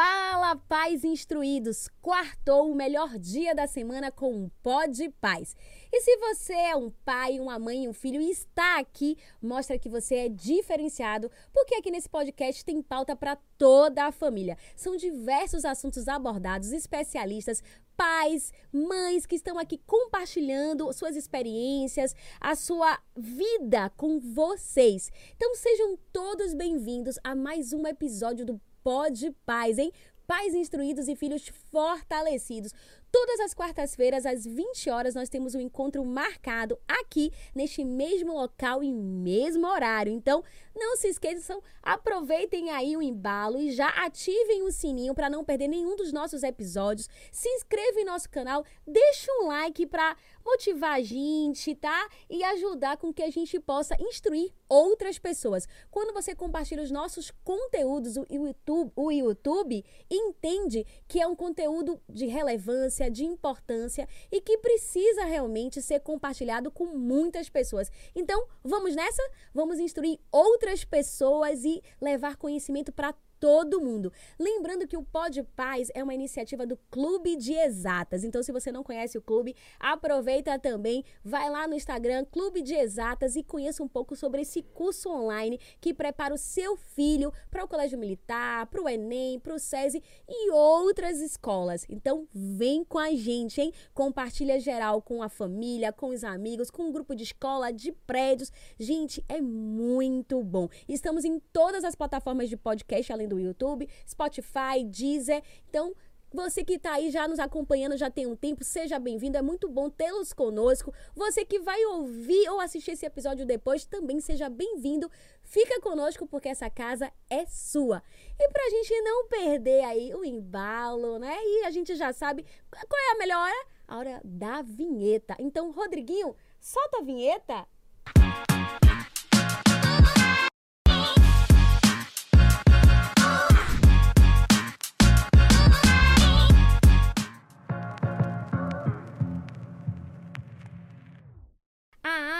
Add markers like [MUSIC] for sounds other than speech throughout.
Fala, pais instruídos! Quartou o melhor dia da semana com um pó de paz. E se você é um pai, uma mãe um filho e está aqui, mostra que você é diferenciado, porque aqui nesse podcast tem pauta para toda a família. São diversos assuntos abordados, especialistas, pais, mães que estão aqui compartilhando suas experiências, a sua vida com vocês. Então sejam todos bem-vindos a mais um episódio do Pode Paz, hein? Pais instruídos e filhos fortalecidos. Todas as quartas-feiras, às 20 horas, nós temos um encontro marcado aqui, neste mesmo local e mesmo horário. Então, não se esqueçam, aproveitem aí o embalo e já ativem o sininho para não perder nenhum dos nossos episódios. Se inscreva em nosso canal, deixa um like para motivar a gente, tá? E ajudar com que a gente possa instruir outras pessoas. Quando você compartilha os nossos conteúdos, o YouTube, o YouTube entende que é um conteúdo de relevância, de importância e que precisa realmente ser compartilhado com muitas pessoas. Então, vamos nessa? Vamos instruir outras pessoas e levar conhecimento para todo mundo. Lembrando que o Pod Paz é uma iniciativa do Clube de Exatas. Então, se você não conhece o clube, aproveita também, vai lá no Instagram, Clube de Exatas, e conheça um pouco sobre esse curso online que prepara o seu filho para o Colégio Militar, para o Enem, para o SESI e outras escolas. Então, vem com a gente, hein? Compartilha geral com a família, com os amigos, com o um grupo de escola, de prédios. Gente, é muito bom. Estamos em todas as plataformas de podcast, além do YouTube, Spotify, Deezer. Então, você que está aí já nos acompanhando já tem um tempo, seja bem-vindo. É muito bom tê-los conosco. Você que vai ouvir ou assistir esse episódio depois, também seja bem-vindo. Fica conosco porque essa casa é sua. E para a gente não perder aí o embalo, né? E a gente já sabe qual é a melhor hora? A hora da vinheta. Então, Rodriguinho, solta a vinheta.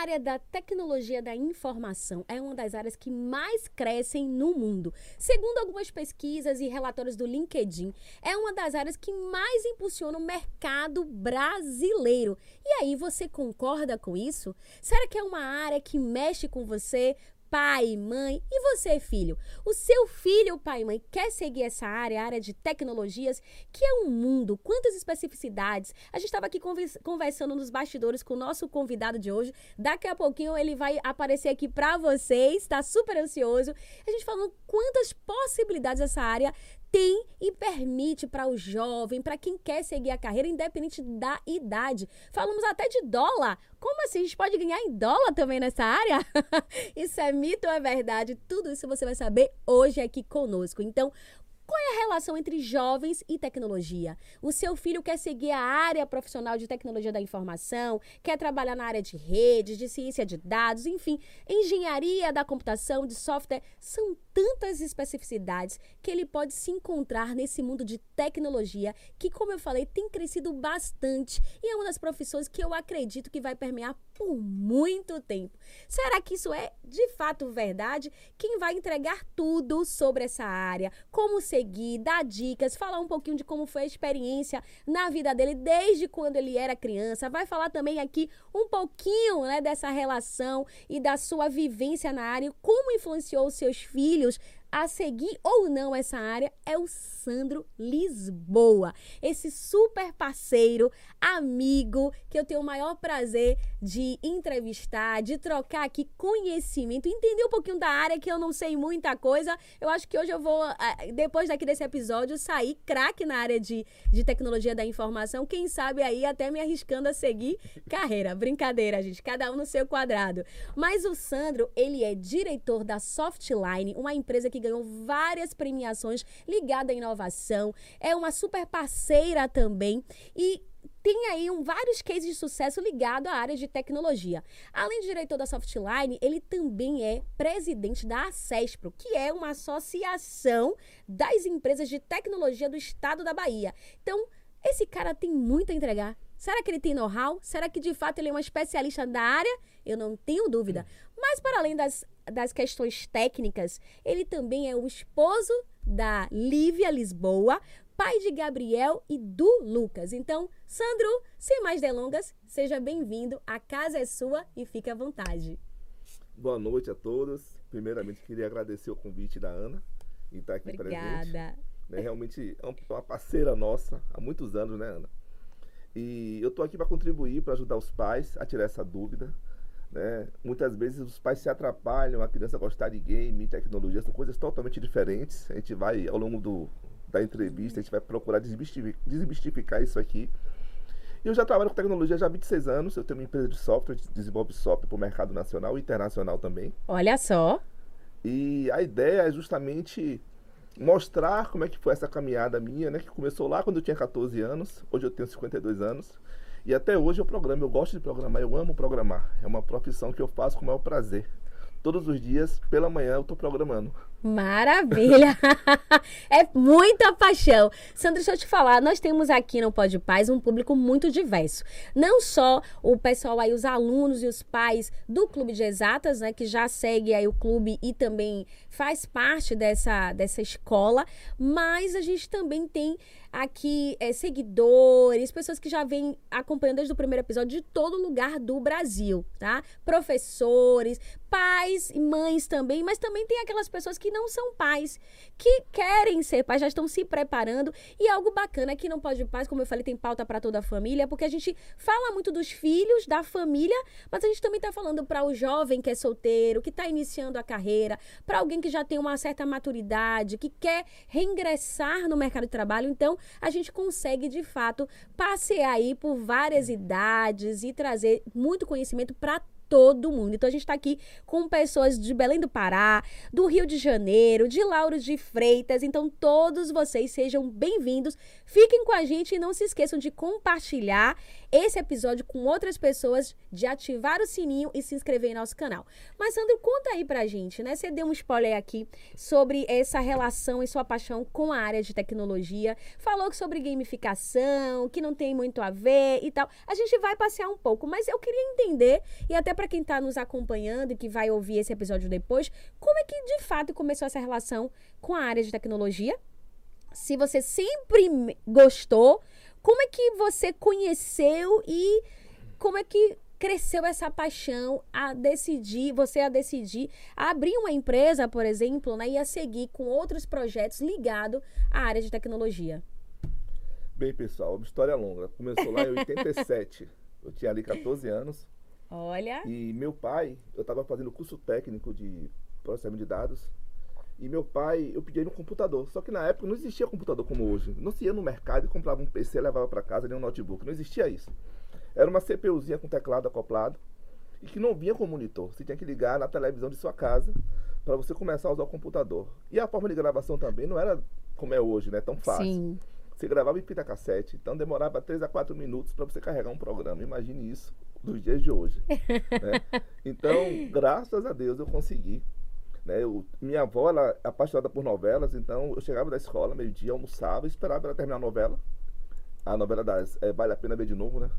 Área da tecnologia da informação é uma das áreas que mais crescem no mundo. Segundo algumas pesquisas e relatórios do LinkedIn, é uma das áreas que mais impulsiona o mercado brasileiro. E aí, você concorda com isso? Será que é uma área que mexe com você? Pai, mãe e você, filho. O seu filho, pai e mãe, quer seguir essa área, a área de tecnologias, que é um mundo, quantas especificidades. A gente estava aqui conversando nos bastidores com o nosso convidado de hoje. Daqui a pouquinho ele vai aparecer aqui para vocês, está super ansioso. A gente falando quantas possibilidades essa área tem e permite para o jovem, para quem quer seguir a carreira, independente da idade. Falamos até de dólar. Como assim? A gente pode ganhar em dólar também nessa área? [LAUGHS] isso é mito ou é verdade? Tudo isso você vai saber hoje aqui conosco. Então, qual é a relação entre jovens e tecnologia? O seu filho quer seguir a área profissional de tecnologia da informação, quer trabalhar na área de redes, de ciência de dados, enfim, engenharia da computação, de software. São tantas especificidades que ele pode se encontrar nesse mundo de tecnologia que, como eu falei, tem crescido bastante e é uma das profissões que eu acredito que vai permear por muito tempo. Será que isso é de fato verdade? Quem vai entregar tudo sobre essa área, como seguir, dar dicas, falar um pouquinho de como foi a experiência na vida dele desde quando ele era criança, vai falar também aqui um pouquinho né, dessa relação e da sua vivência na área, como influenciou os seus filhos use a seguir ou não essa área é o Sandro Lisboa, esse super parceiro, amigo, que eu tenho o maior prazer de entrevistar, de trocar aqui conhecimento, entender um pouquinho da área que eu não sei muita coisa. Eu acho que hoje eu vou, eh, depois daqui desse episódio, sair craque na área de, de tecnologia da informação. Quem sabe aí até me arriscando a seguir carreira. Brincadeira, gente, cada um no seu quadrado. Mas o Sandro, ele é diretor da Softline, uma empresa que que ganhou várias premiações ligada à inovação. É uma super parceira também e tem aí um, vários cases de sucesso ligados à área de tecnologia. Além de diretor da Softline, ele também é presidente da ACESPRO, que é uma associação das empresas de tecnologia do estado da Bahia. Então, esse cara tem muito a entregar Será que ele tem know-how? Será que de fato ele é um especialista da área? Eu não tenho dúvida. Mas para além das, das questões técnicas, ele também é o esposo da Lívia Lisboa, pai de Gabriel e do Lucas. Então, Sandro, sem mais delongas, seja bem-vindo. A casa é sua e fique à vontade. Boa noite a todos. Primeiramente, queria agradecer o convite da Ana e estar aqui Obrigada. presente. Né, realmente é uma parceira nossa há muitos anos, né, Ana? E eu estou aqui para contribuir, para ajudar os pais a tirar essa dúvida. Né? Muitas vezes os pais se atrapalham, a criança gostar de game, tecnologia, são coisas totalmente diferentes. A gente vai, ao longo do, da entrevista, a gente vai procurar desmistificar, desmistificar isso aqui. Eu já trabalho com tecnologia já há 26 anos. Eu tenho uma empresa de software, desenvolve software para o mercado nacional e internacional também. Olha só. E a ideia é justamente mostrar como é que foi essa caminhada minha, né? Que começou lá quando eu tinha 14 anos, hoje eu tenho 52 anos. E até hoje eu programo, eu gosto de programar, eu amo programar. É uma profissão que eu faço com o maior prazer. Todos os dias, pela manhã, eu estou programando. Maravilha! [LAUGHS] é muita paixão. Sandra, deixa eu te falar, nós temos aqui no Pode Paz um público muito diverso. Não só o pessoal aí, os alunos e os pais do Clube de Exatas, né, que já segue aí o clube e também faz parte dessa, dessa escola, mas a gente também tem aqui é, seguidores, pessoas que já vêm acompanhando desde o primeiro episódio de todo lugar do Brasil, tá? Professores, pais e mães também, mas também tem aquelas pessoas que não são pais, que querem ser pais, já estão se preparando. E algo bacana que não pode paz, como eu falei, tem pauta para toda a família, porque a gente fala muito dos filhos, da família, mas a gente também está falando para o jovem que é solteiro, que está iniciando a carreira, para alguém que já tem uma certa maturidade, que quer reingressar no mercado de trabalho. Então, a gente consegue de fato passear aí por várias idades e trazer muito conhecimento para todo mundo. Então a gente está aqui com pessoas de Belém do Pará, do Rio de Janeiro, de Lauro de Freitas. Então todos vocês sejam bem-vindos. Fiquem com a gente e não se esqueçam de compartilhar esse episódio com outras pessoas, de ativar o sininho e se inscrever em nosso canal. Mas Sandro, conta aí pra gente, né? Você deu um spoiler aqui sobre essa relação e sua paixão com a área de tecnologia. Falou sobre gamificação, que não tem muito a ver e tal. A gente vai passear um pouco, mas eu queria entender e até para quem está nos acompanhando e que vai ouvir esse episódio depois, como é que de fato começou essa relação com a área de tecnologia? Se você sempre gostou, como é que você conheceu e como é que cresceu essa paixão a decidir, você a decidir a abrir uma empresa, por exemplo, né, e a seguir com outros projetos ligados à área de tecnologia? Bem, pessoal, uma história longa. Começou lá em [LAUGHS] 87. Eu tinha ali 14 anos. Olha. E meu pai, eu estava fazendo curso técnico de processamento de dados. E meu pai, eu pedi ele um computador. Só que na época não existia computador como hoje. Não se ia no mercado e comprava um PC, levava para casa, nem um notebook. Não existia isso. Era uma CPUzinha com teclado acoplado e que não vinha com monitor. Você tinha que ligar na televisão de sua casa para você começar a usar o computador. E a forma de gravação também não era como é hoje, né? Tão fácil. Sim. Você gravava em fita cassete, então demorava 3 a 4 minutos para você carregar um programa. Imagine isso dos dias de hoje. né? [LAUGHS] Então, graças a Deus eu consegui. Né? Eu, minha avó ela é apaixonada por novelas, então eu chegava da escola, meio-dia, almoçava, esperava ela terminar a novela. A novela das é, Vale a Pena Ver de Novo, né?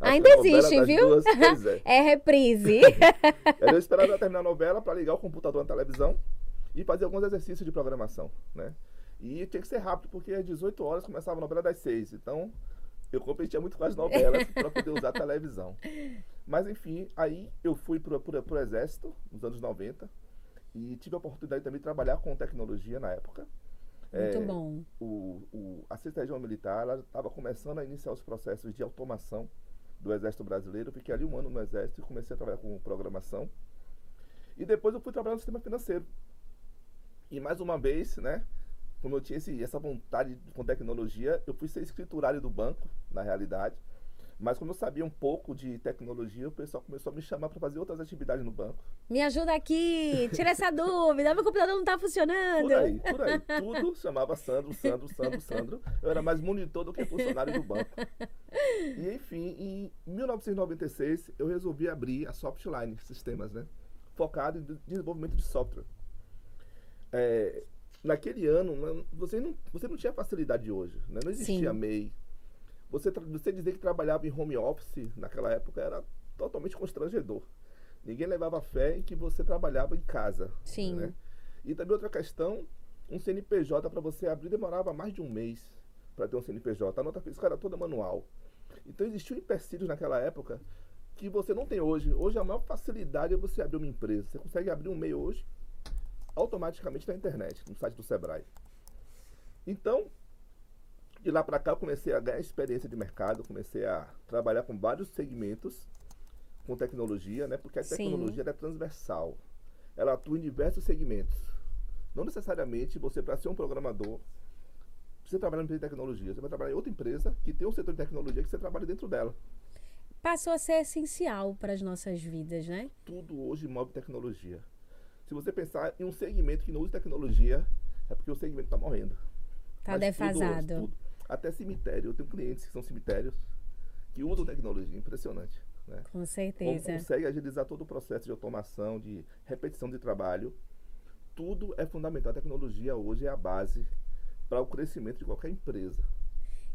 Ainda existe, viu? Duas, é. [LAUGHS] é reprise. [LAUGHS] eu esperava ela terminar a novela para ligar o computador na televisão e fazer alguns exercícios de programação, né? E tinha que ser rápido, porque às 18 horas começava a novela das 6. Então, eu competia muito com as novelas para poder usar a televisão. Mas enfim, aí eu fui para o exército nos anos 90 e tive a oportunidade também de trabalhar com tecnologia na época. Muito é, bom. O, o, a Sexta Região Militar estava começando a iniciar os processos de automação do Exército Brasileiro. Eu fiquei ali um ano no Exército e comecei a trabalhar com programação. E depois eu fui trabalhar no sistema financeiro. E mais uma vez, né, como eu tinha esse, essa vontade com tecnologia, eu fui ser escriturário do banco, na realidade. Mas como eu sabia um pouco de tecnologia, o pessoal começou a me chamar para fazer outras atividades no banco. Me ajuda aqui, tira essa [LAUGHS] dúvida, meu computador não está funcionando. Por aí, por aí. Tudo chamava Sandro, Sandro, Sandro, Sandro. Eu era mais monitor do que funcionário do banco. E enfim, em 1996 eu resolvi abrir a Softline Sistemas, né? Focado em desenvolvimento de software. É, naquele ano, você não, você não tinha facilidade de hoje. Né? Não existia Sim. MEI, Você, você dizer que trabalhava em home office naquela época era totalmente constrangedor. Ninguém levava fé em que você trabalhava em casa. Sim. Né? E também outra questão, um CNPJ para você abrir demorava mais de um mês para ter um CNPJ. A nota fiscal era toda manual. Então existiam empecilhos naquela época que você não tem hoje. Hoje a maior facilidade é você abrir uma empresa. Você consegue abrir um e-mail hoje automaticamente na internet, no site do Sebrae. Então, de lá para cá eu comecei a ganhar experiência de mercado, comecei a trabalhar com vários segmentos com tecnologia, né? Porque a tecnologia é transversal. Ela atua em diversos segmentos. Não necessariamente você, para ser um programador, precisa trabalhar em empresa de tecnologia. Você vai trabalhar em outra empresa que tem um setor de tecnologia que você trabalha dentro dela. Passou a ser essencial para as nossas vidas, né? Tudo hoje move tecnologia. Se você pensar em um segmento que não usa tecnologia, é porque o segmento está morrendo. Tá Mas defasado. Tudo, tudo. Até cemitério. Eu tenho clientes que são cemitérios que usam tecnologia. Impressionante. Né? Com Como certeza. consegue agilizar todo o processo de automação, de repetição de trabalho. Tudo é fundamental. A tecnologia hoje é a base para o crescimento de qualquer empresa.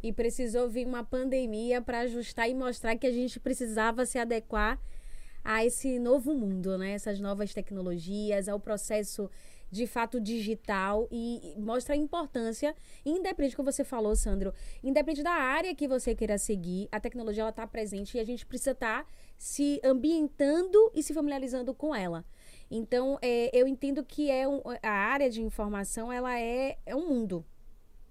E precisou vir uma pandemia para ajustar e mostrar que a gente precisava se adequar a esse novo mundo, né? Essas novas tecnologias, ao processo de fato digital e mostra a importância, independente do que você falou, Sandro, independente da área que você queira seguir, a tecnologia ela está presente e a gente precisa estar se ambientando e se familiarizando com ela. Então, é, eu entendo que é um- a área de informação ela é, é um mundo.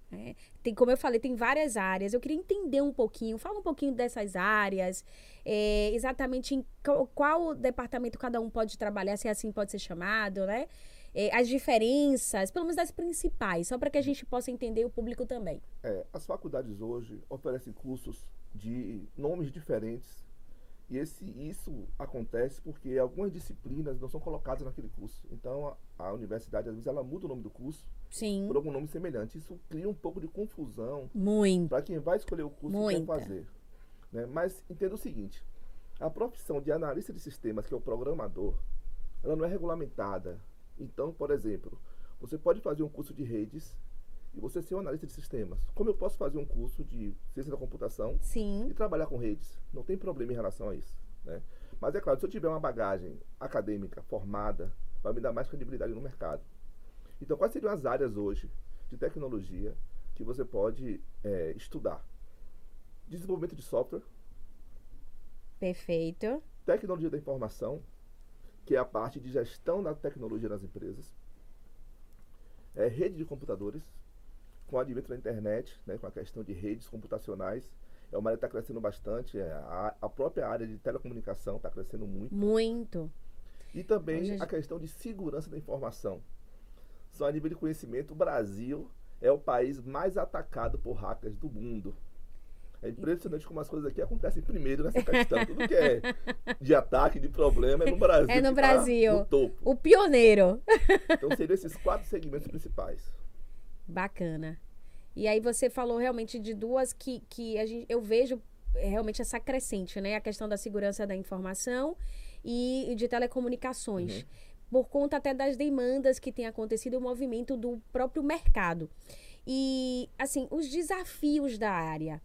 Né? tem, como eu falei, tem várias áreas. Eu queria entender um pouquinho, fala um pouquinho dessas áreas, é, exatamente em qual, qual departamento cada um pode trabalhar, se assim pode ser chamado, né? É, as diferenças, pelo menos das principais, só para que a gente possa entender o público também. É, as faculdades hoje oferecem cursos de nomes diferentes. E esse, isso acontece porque algumas disciplinas não são colocadas naquele curso. Então, a, a universidade, às vezes, ela muda o nome do curso Sim, por algum nome semelhante. Isso cria um pouco de confusão para quem vai escolher o curso que Muita. quer fazer. né? Mas entenda o seguinte: a profissão de analista de sistemas, que é o programador, ela não é regulamentada. Então, por exemplo, você pode fazer um curso de redes e você ser um analista de sistemas. Como eu posso fazer um curso de ciência da computação Sim, e trabalhar com redes? Não tem problema em relação a isso. Né? Mas é claro, se eu tiver uma bagagem acadêmica formada, vai me dar mais credibilidade no mercado. Então, quais seriam as áreas hoje de tecnologia que você pode eh, estudar? Desenvolvimento de software, perfeito. tecnologia da informação, que é a parte de gestão da tecnologia nas empresas, é, rede de computadores, com o advento da internet, né, com a questão de redes computacionais, é uma área que está crescendo bastante, é, a, a própria área de telecomunicação está crescendo muito, Muito. e também Hoje a questão de segurança da informação. Só a nível de conhecimento, o Brasil é o país mais atacado por hackers do mundo. É impressionante como as coisas aqui acontecem primeiro nessa questão. Tudo que é de ataque, de problema, é no Brasil. É no que tá Brasil. no topo. O pioneiro. Então seriam esses quatro segmentos principais. Bacana. E aí você falou realmente de duas que, que a gente, eu vejo é, realmente essa crescente, né? A questão da segurança da informação e de telecomunicações. Por conta até das demandas que tem acontecido o movimento do próprio mercado. E, assim, os desafios da área.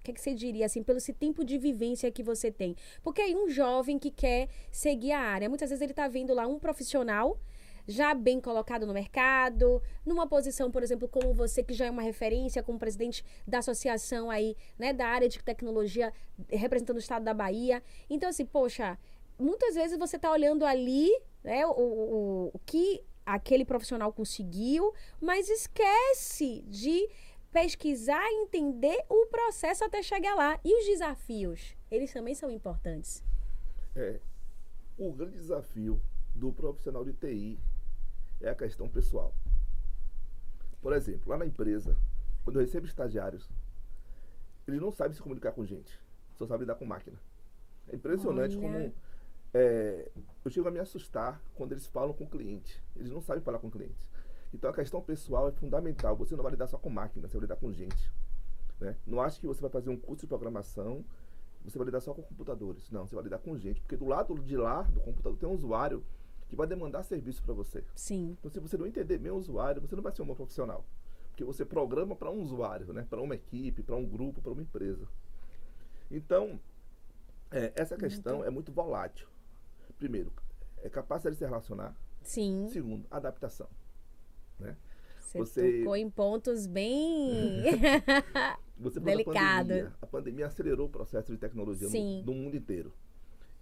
O que, é que você diria, assim, pelo esse tempo de vivência que você tem? Porque aí um jovem que quer seguir a área, muitas vezes ele está vendo lá um profissional já bem colocado no mercado, numa posição, por exemplo, como você, que já é uma referência como presidente da associação aí, né, da área de tecnologia, representando o estado da Bahia. Então, assim, poxa, muitas vezes você está olhando ali, né, o, o, o que aquele profissional conseguiu, mas esquece de pesquisar e entender o processo até chegar lá. E os desafios, eles também são importantes. É, o grande desafio do profissional de TI é a questão pessoal. Por exemplo, lá na empresa, quando eu recebo estagiários, eles não sabem se comunicar com gente, só sabem lidar com máquina. É impressionante Olha. como é, eu chego a me assustar quando eles falam com o cliente. Eles não sabem falar com o cliente. Então a questão pessoal é fundamental. Você não vai lidar só com máquina, você vai lidar com gente. Né? Não acho que você vai fazer um curso de programação, você vai lidar só com computadores. Não, você vai lidar com gente. Porque do lado de lá do computador tem um usuário que vai demandar serviço para você. Sim. Então, se você não entender bem o usuário, você não vai ser um bom profissional. Porque você programa para um usuário, né? para uma equipe, para um grupo, para uma empresa. Então, é, essa questão muito. é muito volátil. Primeiro, é capacidade de se relacionar. Sim. Segundo, adaptação. Né? Você, você tocou em pontos bem [LAUGHS] você delicados. A pandemia, a pandemia acelerou o processo de tecnologia no, no, mundo inteiro.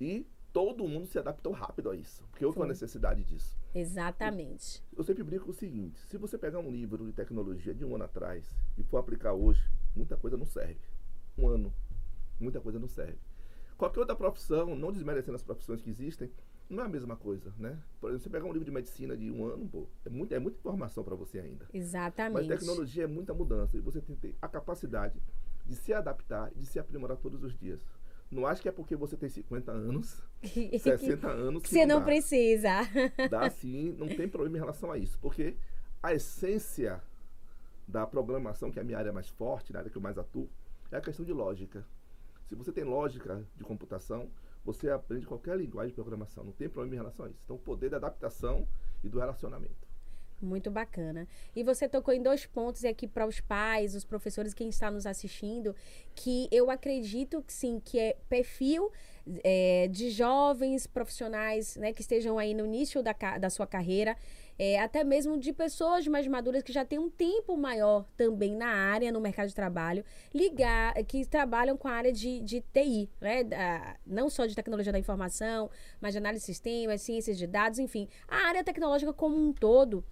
E todo mundo se adaptou rápido a isso, porque houve Foi. uma necessidade disso. Exatamente. Eu, eu sempre brinco o seguinte: se você pegar um livro de tecnologia de um ano atrás e for aplicar hoje, muita coisa não serve. Um ano, muita coisa não serve. Qualquer outra profissão, não desmerecendo as profissões que existem, não é a mesma coisa, né? Por exemplo, você pegar um livro de medicina de um ano, pô, é, muito, é muita informação para você ainda. Exatamente. Mas tecnologia é muita mudança e você tem que ter a capacidade de se adaptar, de se aprimorar todos os dias. Não acho que é porque você tem 50 anos, [LAUGHS] 60 anos. Que você não, não precisa. Dá [LAUGHS] sim, não tem problema em relação a isso. Porque a essência da programação, que é a minha área mais forte, na área que eu mais atuo, é a questão de lógica. Se você tem lógica de computação, você aprende qualquer linguagem de programação. Não tem problema em relação a isso. Então, o poder da adaptação e do relacionamento. Muito bacana. E você tocou em dois pontos aqui para os pais, os professores, quem está nos assistindo, que eu acredito que sim, que é perfil é, de jovens profissionais né, que estejam aí no início da, da sua carreira, é, até mesmo de pessoas mais maduras que já têm um tempo maior também na área, no mercado de trabalho, ligar, que trabalham com a área de, de TI, né? Da, não só de tecnologia da informação, mas de análise de sistemas, ciências de dados, enfim, a área tecnológica como um todo.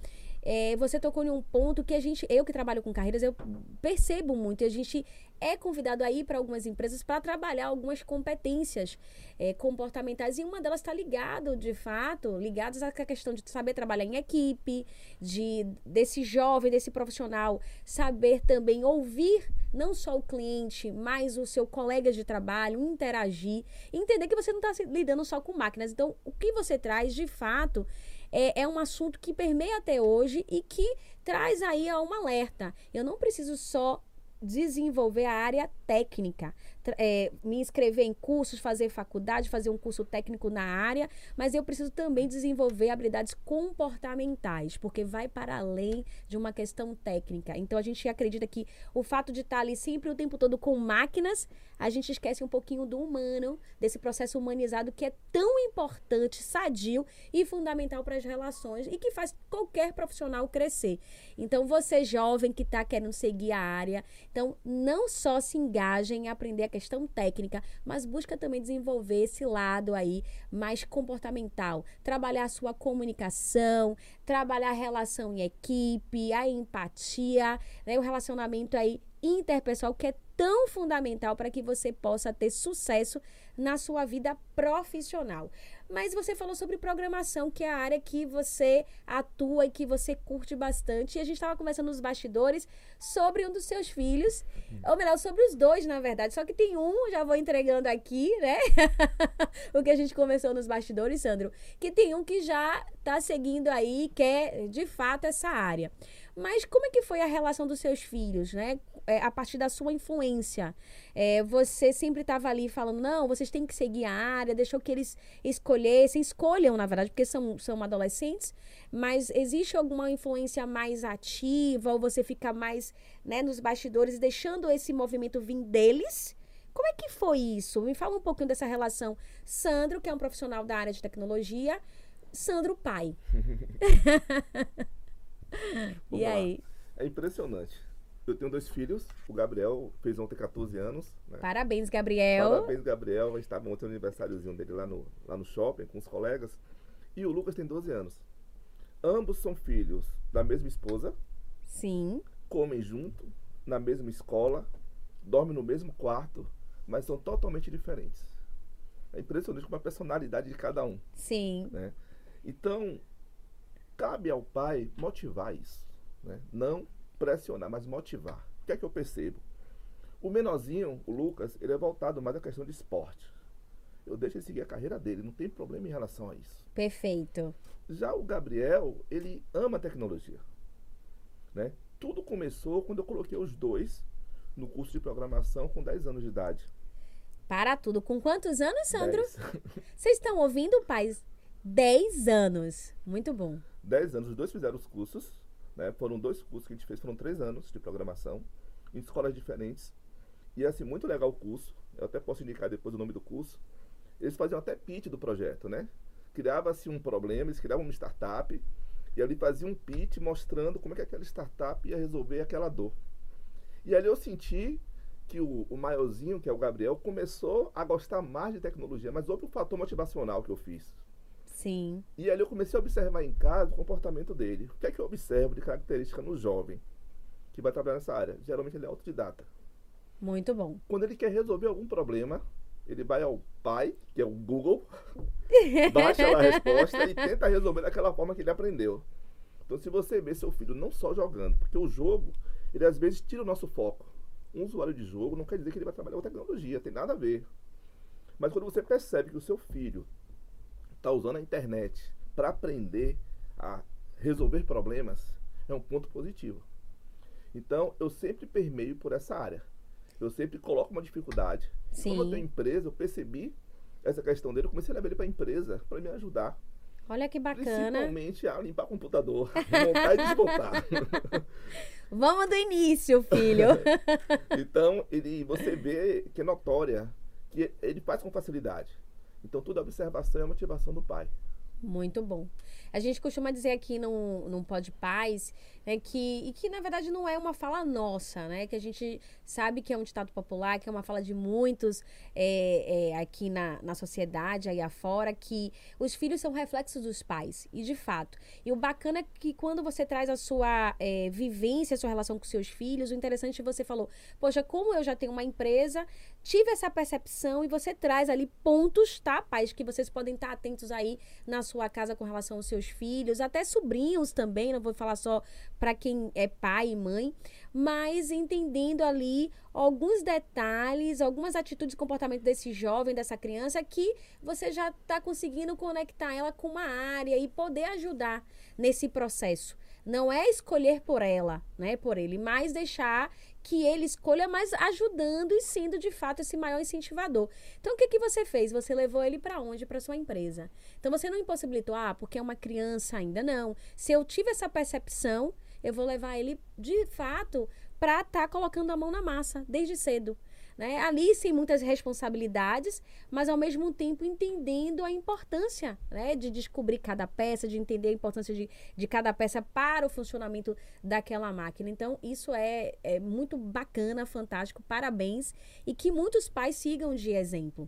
É, você tocou em um ponto que a gente, eu que trabalho com carreiras, eu percebo muito. A gente é convidado a ir para algumas empresas para trabalhar algumas competências é, comportamentais e uma delas está ligado, de fato, ligadas à questão de saber trabalhar em equipe, de desse jovem, desse profissional saber também ouvir não só o cliente, mas o seu colega de trabalho, interagir, entender que você não está lidando só com máquinas. Então, o que você traz, de fato, é, é um assunto que permeia até hoje e que traz aí a um alerta. Eu não preciso só desenvolver a área técnica, é, me inscrever em cursos, fazer faculdade, fazer um curso técnico na área, mas eu preciso também desenvolver habilidades comportamentais, porque vai para além de uma questão técnica. Então a gente acredita que o fato de estar ali sempre o tempo todo com máquinas, a gente esquece um pouquinho do humano, desse processo humanizado que é tão importante, sadio e fundamental para as relações e que faz qualquer profissional crescer. Então você jovem que está querendo seguir a área, então não só se engaje aprender questão técnica, mas busca também desenvolver esse lado aí mais comportamental, trabalhar a sua comunicação, trabalhar a relação em equipe, a empatia, né, o relacionamento aí interpessoal que é tão fundamental para que você possa ter sucesso na sua vida profissional. Mas você falou sobre programação, que é a área que você atua e que você curte bastante. E a gente estava conversando nos bastidores sobre um dos seus filhos, ou melhor, sobre os dois, na verdade. Só que tem um, já vou entregando aqui, né? [LAUGHS] o que a gente conversou nos bastidores, Sandro, que tem um que já está seguindo aí, quer de fato essa área. Mas como é que foi a relação dos seus filhos, né? É, a partir da sua influência. É, você sempre estava ali falando, não, vocês têm que seguir a área, deixou que eles escolhessem, escolham, na verdade, porque são, são adolescentes, mas existe alguma influência mais ativa, ou você fica mais né, nos bastidores, deixando esse movimento vir deles? Como é que foi isso? Me fala um pouquinho dessa relação. Sandro, que é um profissional da área de tecnologia, Sandro, pai. [LAUGHS] [LAUGHS] e aí? É impressionante. Eu tenho dois filhos. O Gabriel fez ontem 14 anos. Né? Parabéns, Gabriel. Parabéns, Gabriel. Estava ontem no aniversáriozinho dele lá no, lá no shopping com os colegas. E o Lucas tem 12 anos. Ambos são filhos da mesma esposa. Sim. Comem junto, na mesma escola, dormem no mesmo quarto, mas são totalmente diferentes. É impressionante com a personalidade de cada um. Sim. Né? Então, cabe ao pai motivar isso. Né? Não pressionar, mas motivar. O que é que eu percebo? O menorzinho, o Lucas, ele é voltado mais à questão de esporte. Eu deixo ele seguir a carreira dele, não tem problema em relação a isso. Perfeito. Já o Gabriel, ele ama tecnologia. Né? Tudo começou quando eu coloquei os dois no curso de programação com 10 anos de idade. Para tudo. Com quantos anos, Sandro? [LAUGHS] Vocês estão ouvindo, pais? 10 anos. Muito bom. 10 anos, os dois fizeram os cursos Né? Foram dois cursos que a gente fez, foram três anos de programação, em escolas diferentes. E assim, muito legal o curso. Eu até posso indicar depois o nome do curso. Eles faziam até pitch do projeto, né? Criava-se um problema, eles criavam uma startup e ali faziam um pitch mostrando como é que aquela startup ia resolver aquela dor. E ali eu senti que o, o maiorzinho, que é o Gabriel, começou a gostar mais de tecnologia, mas um fator motivacional que eu fiz. Sim. E ali eu comecei a observar em casa o comportamento dele. O que é que eu observo de característica no jovem que vai trabalhar nessa área? Geralmente ele é autodidata. Muito bom. Quando ele quer resolver algum problema, ele vai ao pai, que é o Google, [LAUGHS] baixa a resposta e tenta resolver daquela forma que ele aprendeu. Então, se você vê seu filho não só jogando, porque o jogo, ele às vezes tira o nosso foco. Um usuário de jogo não quer dizer que ele vai trabalhar com tecnologia, tem nada a ver. Mas quando você percebe que o seu filho está usando a internet para aprender a resolver problemas, é um ponto positivo. Então, eu sempre permeio por essa área. Eu sempre coloco uma dificuldade. Sim. Quando eu tenho empresa, eu percebi essa questão dele, eu comecei a levar ele para a empresa para me ajudar. Olha que bacana. Principalmente a limpar computador, [LAUGHS] montar e desmontar. [LAUGHS] Vamos do início, filho. [LAUGHS] então, ele, você vê que é notória que ele faz com facilidade. Então, toda observação é a motivação do pai. Muito bom. A gente costuma dizer aqui num, num Pode Paz né, que, e que, na verdade, não é uma fala nossa, né? Que a gente sabe que é um ditado popular, que é uma fala de muitos é, é, aqui na, na sociedade, aí afora, que os filhos são reflexos dos pais. E, de fato. E o bacana é que quando você traz a sua é, vivência, a sua relação com seus filhos, o interessante é você falou, poxa, como eu já tenho uma empresa, tive essa percepção e você traz ali pontos, tá, pais, que vocês podem estar atentos aí na sua casa com relação aos seus filhos, até sobrinhos também, não vou falar só para quem é pai e mãe, mas entendendo ali alguns detalhes, algumas atitudes e comportamento desse jovem, dessa criança, que você já está conseguindo conectar ela com uma área e poder ajudar nesse processo. Não é escolher por ela, né, por ele, mas deixar que ele escolha, mas ajudando e sendo de fato esse maior incentivador. Então, o que, que você fez? Você levou ele para onde? Para sua empresa. Então, você não impossibilitou, ah, porque é uma criança ainda. Não. Se eu tive essa percepção, eu vou levar ele de fato para estar tá colocando a mão na massa desde cedo. Né? Ali sem muitas responsabilidades, mas ao mesmo tempo entendendo a importância né? de descobrir cada peça, de entender a importância de, de cada peça para o funcionamento daquela máquina. Então, isso é, é muito bacana, fantástico, parabéns e que muitos pais sigam de exemplo.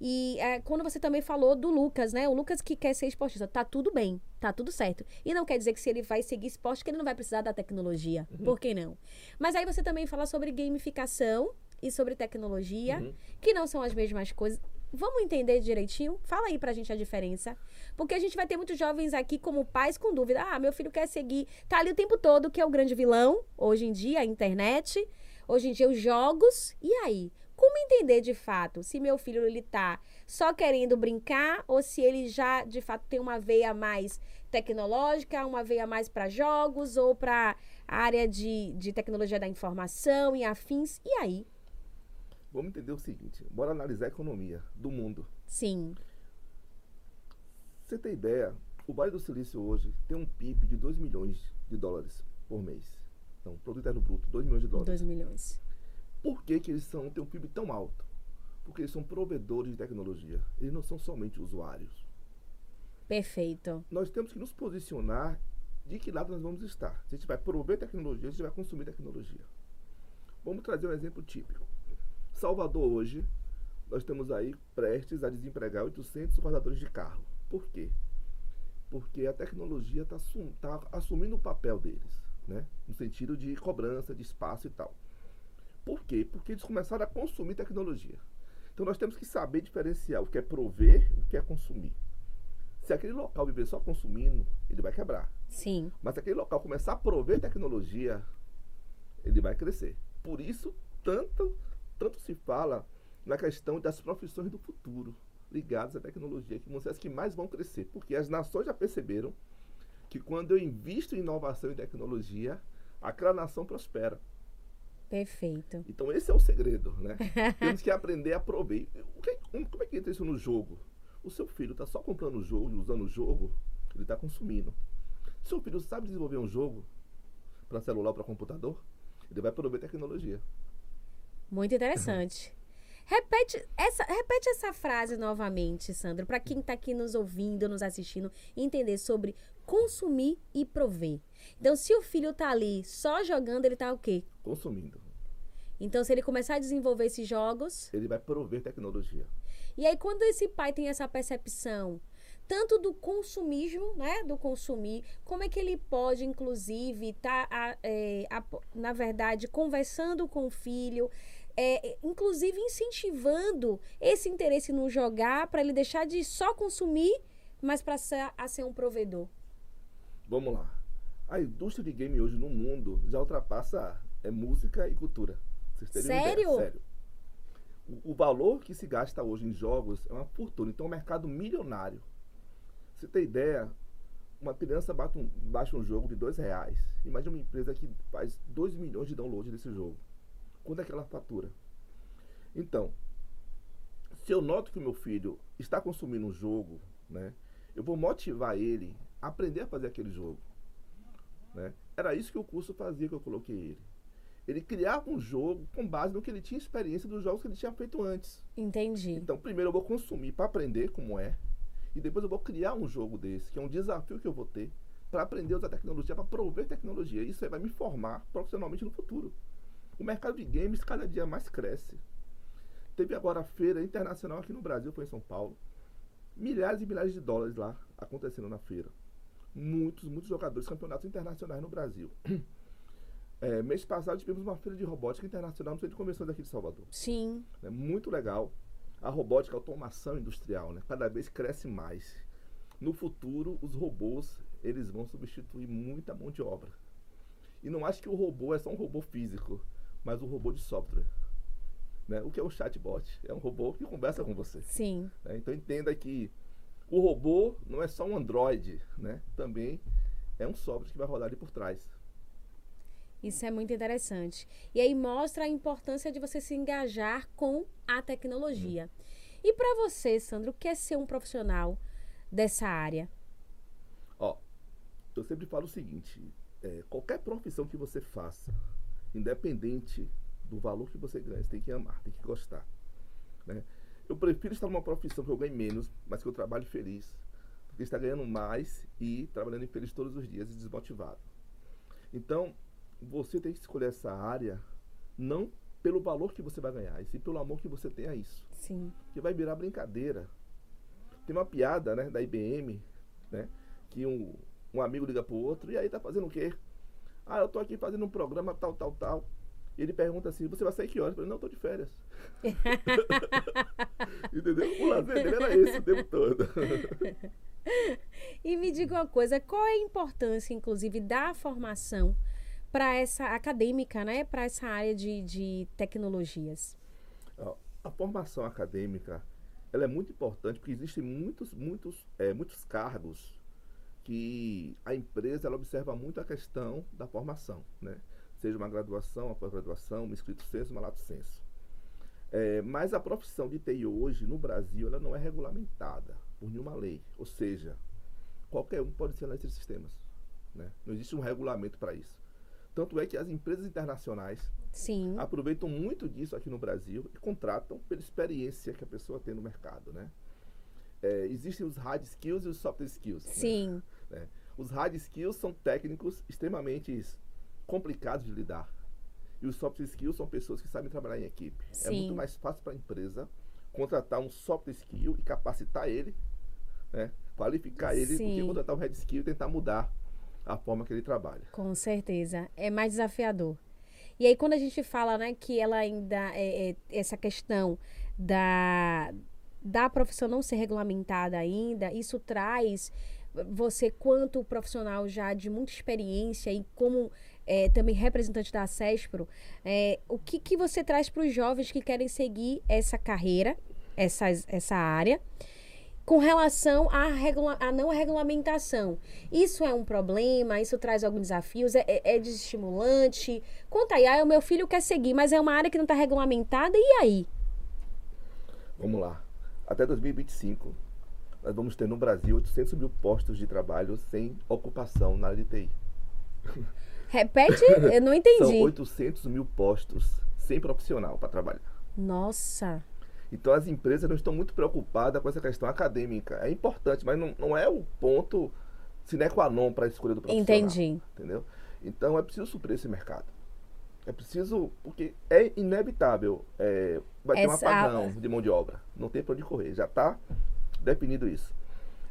E é, quando você também falou do Lucas, né? O Lucas que quer ser esportista, tá tudo bem, tá tudo certo. E não quer dizer que se ele vai seguir esporte, que ele não vai precisar da tecnologia. Uhum. Por que não? Mas aí você também fala sobre gamificação e sobre tecnologia, uhum. que não são as mesmas coisas. Vamos entender direitinho? Fala aí pra gente a diferença. Porque a gente vai ter muitos jovens aqui como pais com dúvida. Ah, meu filho quer seguir. Tá ali o tempo todo, que é o grande vilão, hoje em dia, a internet. Hoje em dia, os jogos. E aí? Como entender de fato se meu filho ele tá só querendo brincar ou se ele já de fato tem uma veia mais tecnológica, uma veia mais para jogos ou para área de, de tecnologia da informação e afins? E aí? Vamos entender o seguinte: bora analisar a economia do mundo. Sim. Você tem ideia? O Vale do Silício hoje tem um PIB de 2 milhões de dólares por mês. Então, produto interno bruto, 2 milhões de dólares. 2 milhões. Por que, que eles são, têm um PIB tão alto? Porque eles são provedores de tecnologia. Eles não são somente usuários. Perfeito. Nós temos que nos posicionar de que lado nós vamos estar. Se a gente vai prover tecnologia, a gente vai consumir tecnologia. Vamos trazer um exemplo típico. Salvador hoje, nós estamos aí prestes a desempregar 800 guardadores de carro. Por quê? Porque a tecnologia está tá assumindo o papel deles, né? No sentido de cobrança, de espaço e tal. Por quê? Porque eles começaram a consumir tecnologia. Então nós temos que saber diferenciar o que é prover e o que é consumir. Se aquele local viver só consumindo, ele vai quebrar. Sim. Mas se aquele local começar a prover tecnologia, ele vai crescer. Por isso, tanto tanto se fala na questão das profissões do futuro ligadas à tecnologia, que vão ser as que mais vão crescer, porque as nações já perceberam que quando eu invisto em inovação e tecnologia, aquela nação prospera. Perfeito. Então esse é o segredo, né? [LAUGHS] Temos que aprender a prover. como é que entra isso no jogo? O seu filho está só comprando o jogo e usando o jogo, ele está consumindo. Se o filho sabe desenvolver um jogo, para celular ou para computador, ele vai prover tecnologia. Muito interessante. Repete essa, repete essa frase novamente, Sandro, para quem está aqui nos ouvindo, nos assistindo, entender sobre consumir e prover. Então, se o filho está ali só jogando, ele está o quê? Consumindo. Então, se ele começar a desenvolver esses jogos. Ele vai prover tecnologia. E aí, quando esse pai tem essa percepção, tanto do consumismo, né, do consumir, como é que ele pode, inclusive, estar, tá, é, na verdade, conversando com o filho, é, inclusive incentivando esse interesse no jogar para ele deixar de só consumir, mas para ser, a ser um provedor. Vamos lá. A indústria de game hoje no mundo já ultrapassa é, música e cultura. Sério? Sério. O, o, valor que se gasta hoje em jogos é uma fortuna. Então, é um mercado milionário. Você tem ideia, uma criança baixa um, baixa um jogo de dois reais. Imagina uma empresa que faz 2 milhões de downloads desse jogo. Quando é que ela fatura? Então, se eu noto que o meu filho está consumindo um jogo, né, eu vou motivar ele a aprender a fazer aquele jogo. Né? Era isso que o curso fazia que eu coloquei ele. Ele criava um jogo com base no que ele tinha experiência dos jogos que ele tinha feito antes. Entendi. Então, primeiro eu vou consumir para aprender como é, e depois eu vou criar um jogo desse, que é um desafio que eu vou ter para aprender a usar tecnologia, para prover tecnologia. Isso aí vai me formar profissionalmente no futuro. O mercado de games cada dia mais cresce. Teve agora a feira internacional aqui no Brasil, foi em São Paulo. Milhares e milhares de dólares lá acontecendo na feira. Muitos, muitos jogadores, campeonatos internacionais no Brasil. [CLEARS THROAT] É, mês passado tivemos uma feira de robótica internacional no centro de convenções aqui de Salvador. Sim. É muito legal. A robótica, a automação industrial, né? Cada vez cresce mais. No futuro, os robôs, eles vão substituir muita mão de obra. E não acho que o robô é só um robô físico mas um robô de software. Né? O que é um chatbot? É um robô que conversa com você. Sim. Né? Então entenda que o robô não é só um Android, né? também é um software que vai rodar ali por trás. Isso é muito interessante. E aí mostra a importância de você se engajar com a tecnologia. Hum. E para você, Sandro, o que é ser um profissional dessa área? Ó, eu sempre falo o seguinte: é, qualquer profissão que você faça, independente do valor que você ganha, você tem que amar, tem que gostar. Né? Eu prefiro estar numa profissão que eu ganhe menos, mas que eu trabalhe feliz, do que estar ganhando mais e trabalhando infeliz todos os dias e desmotivado. Então, você tem que escolher essa área não pelo valor que você vai ganhar, e sim pelo amor que você tem a isso. Sim. Que vai virar brincadeira. Tem uma piada, né, da IBM, né, que um, um amigo liga pro outro, e aí tá fazendo o quê? Ah, eu tô aqui fazendo um programa tal, tal, tal. E ele pergunta assim, você vai sair que horas? Eu falei, não, eu tô de férias. [LAUGHS] Entendeu? O lazer dele era esse o tempo todo. [LAUGHS] e me diga uma coisa, qual é a importância, inclusive, da formação para essa acadêmica, né? Para essa área de, de tecnologias? A formação acadêmica ela é muito importante porque existem muitos, muitos, é, muitos cargos que a empresa ela observa muito a questão da formação, né? seja uma graduação, uma pós-graduação, um escrito senso, uma lato senso. É, mas a profissão de TI hoje no Brasil ela não é regulamentada por nenhuma lei, ou seja, qualquer um pode ser analista de sistemas. Né? Não existe um regulamento para isso. Tanto é que as empresas internacionais Sim. aproveitam muito disso aqui no Brasil e contratam pela experiência que a pessoa tem no mercado, né? É, existem os hard skills e os soft skills. Né? Sim. Né? Os hard skills são técnicos extremamente complicados de lidar. E os soft skills são pessoas que sabem trabalhar em equipe. Sim. É muito mais fácil para a empresa contratar um soft skill e capacitar ele, né? qualificar ele, Sim. do que contratar um hard skill e tentar mudar a forma que ele trabalha. Com certeza. É mais desafiador. E aí, quando a gente fala né, que ela ainda é, é essa questão da, da profissão não ser regulamentada ainda, isso traz você, quanto profissional já de muita experiência e como é, também representante da CESPRO, é, o que, que você traz para os jovens que querem seguir essa carreira, essa, essa área, com relação à, regula à não regulamentação? Isso é um problema? Isso traz alguns desafios? É, é, é desestimulante? Conta aí, ah, o meu filho quer seguir, mas é uma área que não está regulamentada, e aí? Vamos lá até 2025, nós vamos ter no Brasil 800 mil postos de trabalho sem ocupação na área de TI. [LAUGHS] Repete? Eu não entendi. São 800 mil postos sem profissional para trabalhar. Nossa. Então as empresas não estão muito preocupadas com essa questão acadêmica. É importante, mas não, não é o ponto sine qua non para a escolha do profissional. Entendi. Entendeu? Então é preciso suprir esse mercado. É preciso, porque é inevitável, é, vai ter um Essa- apagão de mão de obra. Não tem para onde correr, já está definido isso.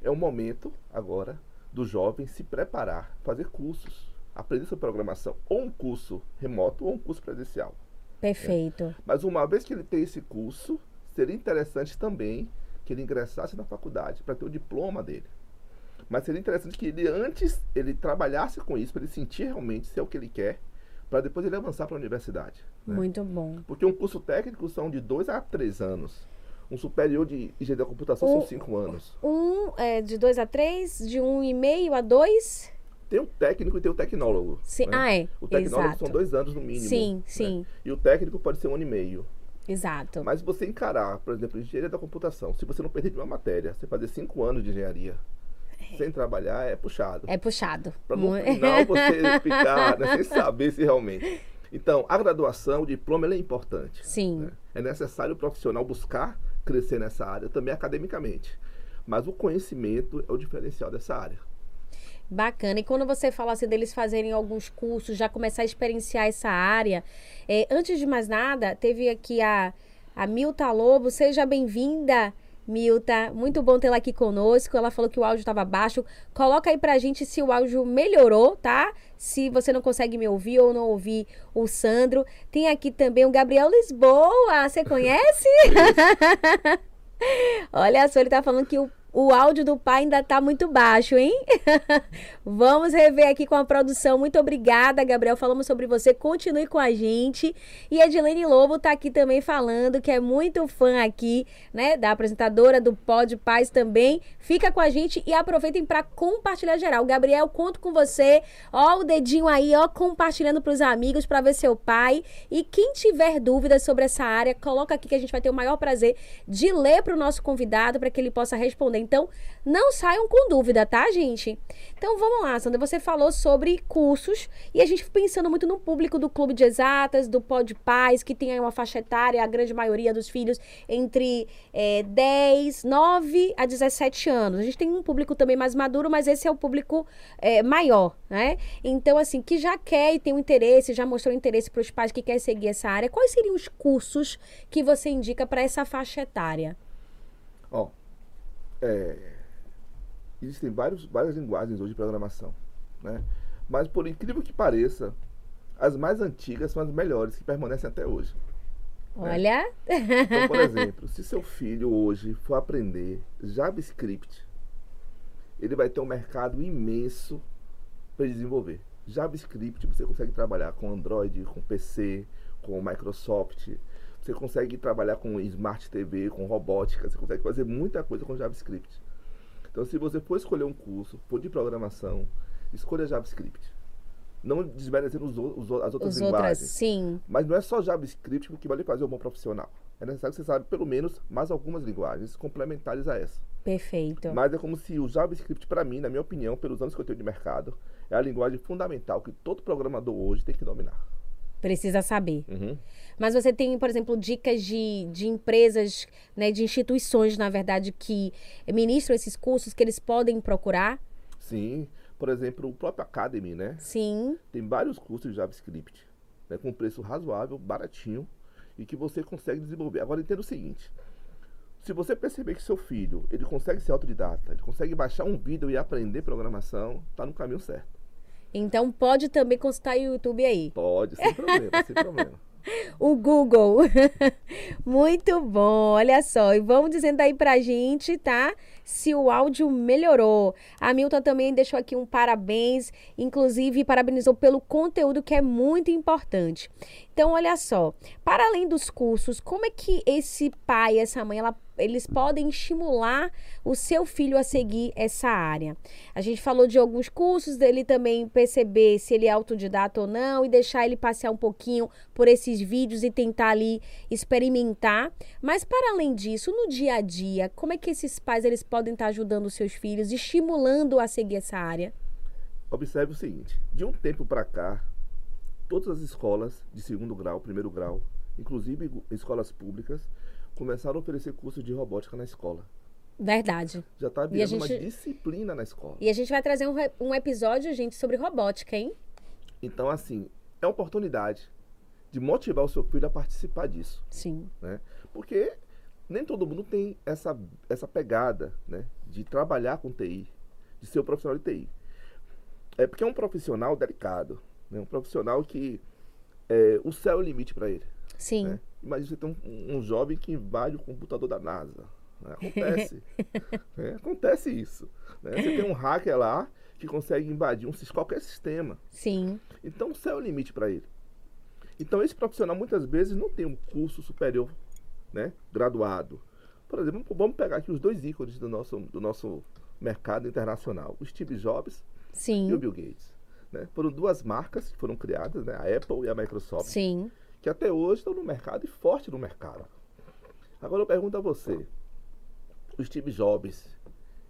É o momento agora do jovem se preparar, fazer cursos, aprender sobre programação, ou um curso remoto ou um curso presencial. Perfeito. Mas uma vez que ele tem esse curso, seria interessante também que ele ingressasse na faculdade para ter o diploma dele. Mas seria interessante que ele antes ele trabalhasse com isso para ele sentir realmente se é o que ele quer, para depois ele avançar para a universidade. Né? Muito bom. Porque um curso técnico são de dois a três anos. Um superior de engenharia da computação O- são cinco anos. Um é de 2 a 3, de um e meio a 2. Tem o técnico e tem o tecnólogo. Sim. né? Ah, é. O tecnólogo Exato. são dois anos no mínimo. Sim, né? sim. E o técnico pode ser um ano e meio. Exato. Mas você encarar, por exemplo, engenharia da computação, se você não perder de uma matéria, você fazer cinco anos de engenharia sem trabalhar é puxado. É puxado. Para no final você [LAUGHS] ficar né, sem saber se realmente. Então, a graduação, o diploma, é importante. Sim. né? É necessário o profissional buscar crescer nessa área, também academicamente. Mas o conhecimento é o diferencial dessa área. Bacana. E quando você fala assim deles fazerem alguns cursos, já começar a experienciar essa área, é, antes de mais nada, teve aqui a, a Milta Lobo. Seja bem-vinda, Milta. Muito bom tê-la aqui conosco. Ela falou que o áudio estava baixo. Coloca aí pra gente se o áudio melhorou, tá? Se você não consegue me ouvir ou não ouvir o Sandro. Tem aqui também o Gabriel Lisboa. Você conhece? [LAUGHS] Olha só, ele tá falando que o, o áudio do pai ainda tá muito baixo, hein? [LAUGHS] Vamos rever aqui com a produção. Muito obrigada, Gabriel. Falamos sobre você. Continue com a gente. E a Edilene Lobo tá aqui também falando que é muito fã aqui, né? Da apresentadora do Pod Paz também. Fica com a gente e aproveitem para compartilhar geral. Gabriel, conto com você. Ó, o dedinho aí, ó, compartilhando pros amigos para ver seu pai. E quem tiver dúvidas sobre essa área, coloca aqui que a gente vai ter o maior prazer de ler pro nosso convidado para que ele possa responder. Então, não saiam com dúvida, tá, gente? Então, vamos lá, Sandra. Você falou sobre cursos e a gente pensando muito no público do Clube de Exatas, do Pod Paz, que tem aí uma faixa etária, a grande maioria dos filhos entre é, 10, 9 a 17 anos. A gente tem um público também mais maduro, mas esse é o público é, maior, né? Então, assim, que já quer e tem um interesse, já mostrou interesse para os pais que querem seguir essa área, quais seriam os cursos que você indica para essa faixa etária? É, existem vários, várias linguagens hoje de programação, né? Mas por incrível que pareça, as mais antigas são as melhores que permanecem até hoje. Olha, Então, por [LAUGHS] exemplo, se seu filho hoje for aprender JavaScript, ele vai ter um mercado imenso para desenvolver. JavaScript você consegue trabalhar com Android, com PC, com Microsoft. Você consegue trabalhar com Smart TV, com robótica. Você consegue fazer muita coisa com JavaScript. Então, se você for escolher um curso, for de programação, escolha JavaScript. Não desmerecendo os, os as outras os outras, linguagens. sim. Mas não é só JavaScript que vai lhe fazer um bom profissional. É necessário que você saiba pelo menos mais algumas linguagens complementares a essa. Perfeito. Mas é como se o JavaScript, para mim, na minha opinião, pelos anos que eu tenho de mercado, é a linguagem fundamental que todo programador hoje tem que dominar. Precisa saber. Uhum. Mas você tem, por exemplo, dicas de, de empresas, né, de instituições, na verdade, que ministram esses cursos que eles podem procurar? Sim, por exemplo, o próprio Academy, né? Sim. Tem vários cursos de JavaScript, né, com preço razoável, baratinho, e que você consegue desenvolver. Agora entenda o seguinte: se você perceber que seu filho ele consegue ser autodidata, ele consegue baixar um vídeo e aprender programação, está no caminho certo. Então pode também consultar o YouTube aí. Pode, sem problema, sem problema. [LAUGHS] O Google. [LAUGHS] Muito bom, olha só. E vamos dizendo aí pra gente, tá? Se o áudio melhorou. A Milton também deixou aqui um parabéns, inclusive parabenizou pelo conteúdo que é muito importante. Então, olha só, para além dos cursos, como é que esse pai, essa mãe, ela, eles podem estimular o seu filho a seguir essa área? A gente falou de alguns cursos, dele também perceber se ele é autodidata ou não e deixar ele passear um pouquinho por esses vídeos e tentar ali experimentar. Mas para além disso, no dia a dia, como é que esses pais eles podem estar ajudando os seus filhos, estimulando a seguir essa área? Observe o seguinte: de um tempo para cá, todas as escolas de segundo grau, primeiro grau, inclusive escolas públicas, começaram a oferecer cursos de robótica na escola. Verdade. Já está virando gente- uma disciplina na escola. E a gente vai trazer um, um episódio, gente, sobre robótica, hein? Então, assim, é uma oportunidade de motivar o seu filho a participar disso. Sim. né? Porque nem todo mundo tem essa, essa pegada, né? De trabalhar com TI, de ser um profissional de TI. É porque é um profissional delicado, né? Um profissional que é, o céu é o limite para ele. Sim. Né? Imagina você ter um, um jovem que invade o computador da NASA. né? Acontece. né? [LAUGHS] Acontece isso. né? Você tem um hacker lá que consegue invadir um, qualquer sistema. Sim. Então o céu é o limite para ele. Então esse profissional muitas vezes não tem um curso superior, né, graduado. Por exemplo, vamos pegar aqui os dois ícones do nosso, do nosso mercado internacional, o Steve Jobs e o Sim. Bill Gates. Né? Foram duas marcas que foram criadas, né, a Apple e a Microsoft, Sim. Que até hoje estão no mercado e forte no mercado. Agora eu pergunto a você, o Steve Jobs,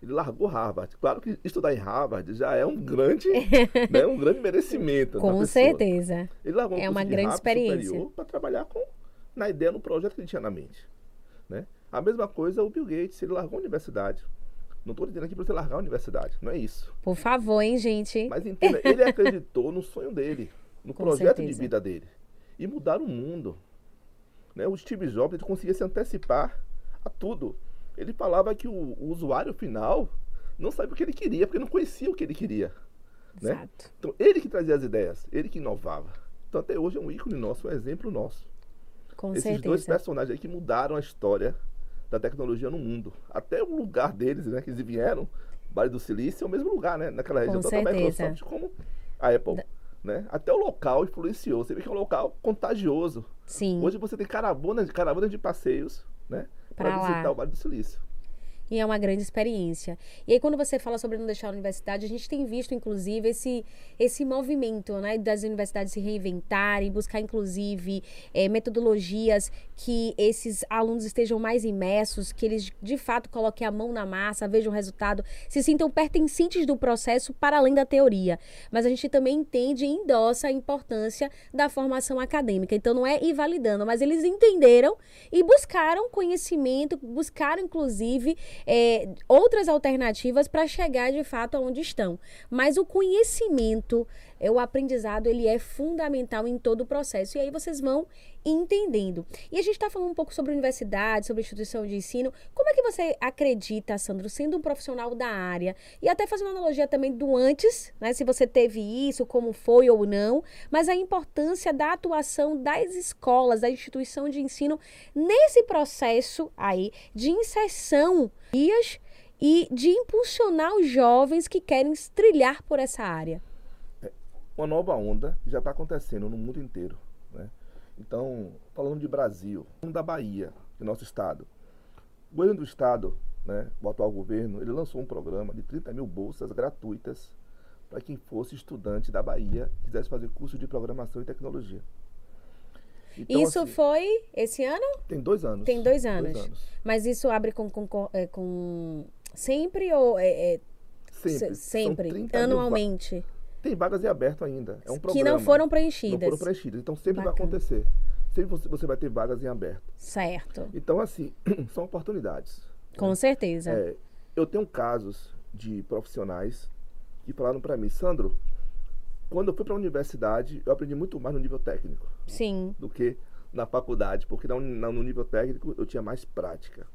ele largou Harvard. Claro que estudar em Harvard já é um grande, [LAUGHS] né, um grande merecimento. Com certeza. Ele largou um É uma de grande experiência. para trabalhar com, na ideia, no projeto que ele tinha na mente. Né? A mesma coisa o Bill Gates, ele largou a universidade. Não estou dizendo aqui para você largar a universidade, não é isso. Por favor, hein, gente? Mas entenda, ele [LAUGHS] acreditou no sonho dele, no Com projeto de certeza. vida dele. E mudar o mundo. Né? O Steve Jobs ele conseguia se antecipar a tudo. Ele falava que o, o usuário final não sabia o que ele queria, porque não conhecia o que ele queria. né? Exato. Então, ele que trazia as ideias, ele que inovava. Então, até hoje é um ícone nosso, um exemplo nosso. Com Esses dois certeza. personagens aí que mudaram a história da tecnologia no mundo. Até o lugar deles, né, que eles vieram, Vale do Silício, é o mesmo lugar, né, naquela região, Com tanto a certeza. Microsoft como a Apple. Né? Até o local influenciou. Você vê que é um local contagioso. Sim. Hoje você tem caravanas, caravanas de passeios, né, para visitar o Vale do Silício. E é uma grande experiência. E aí, quando você fala sobre não deixar a universidade, a gente tem visto, inclusive, esse, esse movimento né, das universidades se reinventarem, buscar, inclusive, eh, metodologias que esses alunos estejam mais imersos, que eles, de fato, coloquem a mão na massa, vejam o resultado, se sintam pertencentes do processo para além da teoria. Mas a gente também entende e endossa a importância da formação acadêmica. Então, não é invalidando, mas eles entenderam e buscaram conhecimento, buscaram, inclusive, é, outras alternativas para chegar de fato aonde estão. Mas o conhecimento, é, o aprendizado, ele é fundamental em todo o processo. E aí vocês vão entendendo. E a gente está falando um pouco sobre universidade, sobre instituição de ensino. Como é que você acredita, Sandro, sendo um profissional da área, e até fazendo analogia também do antes, né? Se você teve isso, como foi ou não, mas a importância da atuação das escolas, da instituição de ensino nesse processo aí de inserção e de impulsionar os jovens que querem trilhar por essa área. Uma nova onda que já está acontecendo no mundo inteiro. Né? Então, falando de Brasil, falando da Bahia, do nosso estado. O governo do estado, né, o atual governo, ele lançou um programa de 30 mil bolsas gratuitas para quem fosse estudante da Bahia e quisesse fazer curso de programação e tecnologia. Então, isso assim, foi esse ano? tem dois anos. Tem dois anos. Mas isso abre com, com, com, é, com- sempre ou é, é Sempre. sempre 30 mil anualmente Tem vagas em aberto ainda. É um que programa. não foram Não preenchidas. foram preenchidas. Então sempre vai Bacana. acontecer. Sempre você, vai ter vagas em aberto. Certo. Então, assim, [CLEARS THROAT] são oportunidades. Com certeza. É, eu tenho casos de profissionais que falaram para mim, Sandro, quando eu fui para a universidade, eu aprendi muito mais no nível técnico Sim. do que na faculdade, porque na, na- no nível técnico eu tinha mais prática.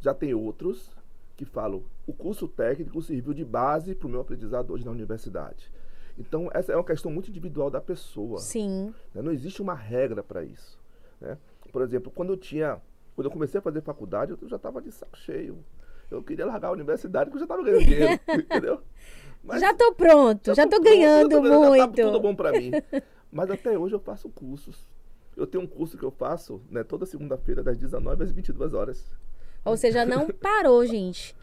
Já tem outros que falam, o curso técnico serviu de base para o meu aprendizado hoje na universidade. Então, essa é uma questão muito individual da pessoa. Sim. né? Não existe uma regra para isso. né? Por exemplo, quando eu tinha, quando eu comecei a fazer faculdade, eu já estava de saco cheio. Eu queria largar a universidade porque eu já estava ganhando dinheiro, [LAUGHS] entendeu? Mas já tô pronto, já, tô, pronto, ganhando já tô ganhando, já tá muito. tudo bom para mim. [LAUGHS] Mas até hoje eu faço cursos. Eu tenho um curso que eu faço, né, toda segunda-feira das 19 às 22 horas. Ou seja, não parou, gente.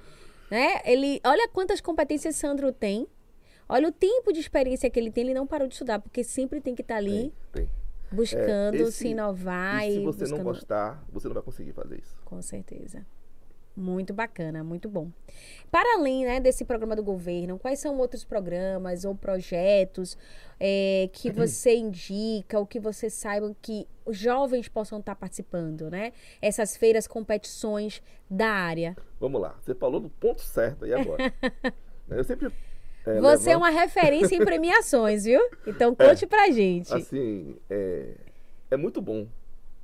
Né? Ele, olha quantas competências Sandro tem. Olha o tempo de experiência que ele tem, ele não parou de estudar, porque sempre tem que estar ali Tem, tem. buscando É, esse- se inovar E e, se você buscando... não gostar, você não vai conseguir fazer isso. Com certeza. Muito bacana, muito bom. Para além né, desse programa do governo, quais são outros programas ou projetos é, que [CLEARS THROAT] você indica, ou que você saiba que os jovens possam estar participando, né? Essas feiras, competições da área. Vamos lá, você falou do ponto certo aí agora. [LAUGHS] Eu sempre. É, você é uma referência em premiações, viu? Então conte é, pra gente. Assim, é, é muito bom,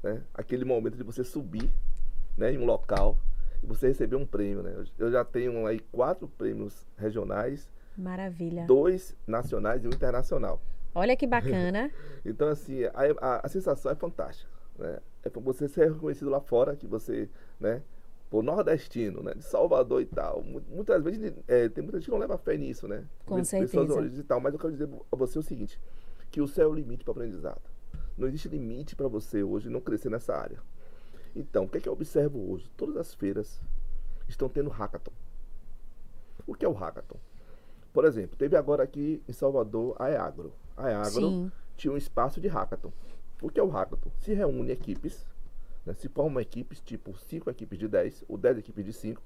né? Aquele momento de você subir né, em um local e você receber um prêmio, né? Eu já tenho aí quatro prêmios regionais. Maravilha. Dois nacionais e um internacional. Olha que bacana. [LAUGHS] então, assim, a, a, a, sensação é fantástica. Né? É você ser reconhecido lá fora, que você, né? Nordestino, né? De Salvador e tal. Muitas vezes é, tem muita gente que não leva fé nisso, né? Com Pessoas certeza. e tal. Mas eu quero dizer a você o seguinte: que o céu é o limite para o aprendizado. Não existe limite para você hoje não crescer nessa área. Então, o que, é que eu observo hoje? Todas as feiras estão tendo hackathon. O que é o hackathon? Por exemplo, teve agora aqui em Salvador a EAGRO. A EAGRO Sim. tinha um espaço de hackathon. O que é o hackathon? Se reúne equipes, né, se formam equipes, tipo 5 equipes de 10 ou 10 equipes de 5,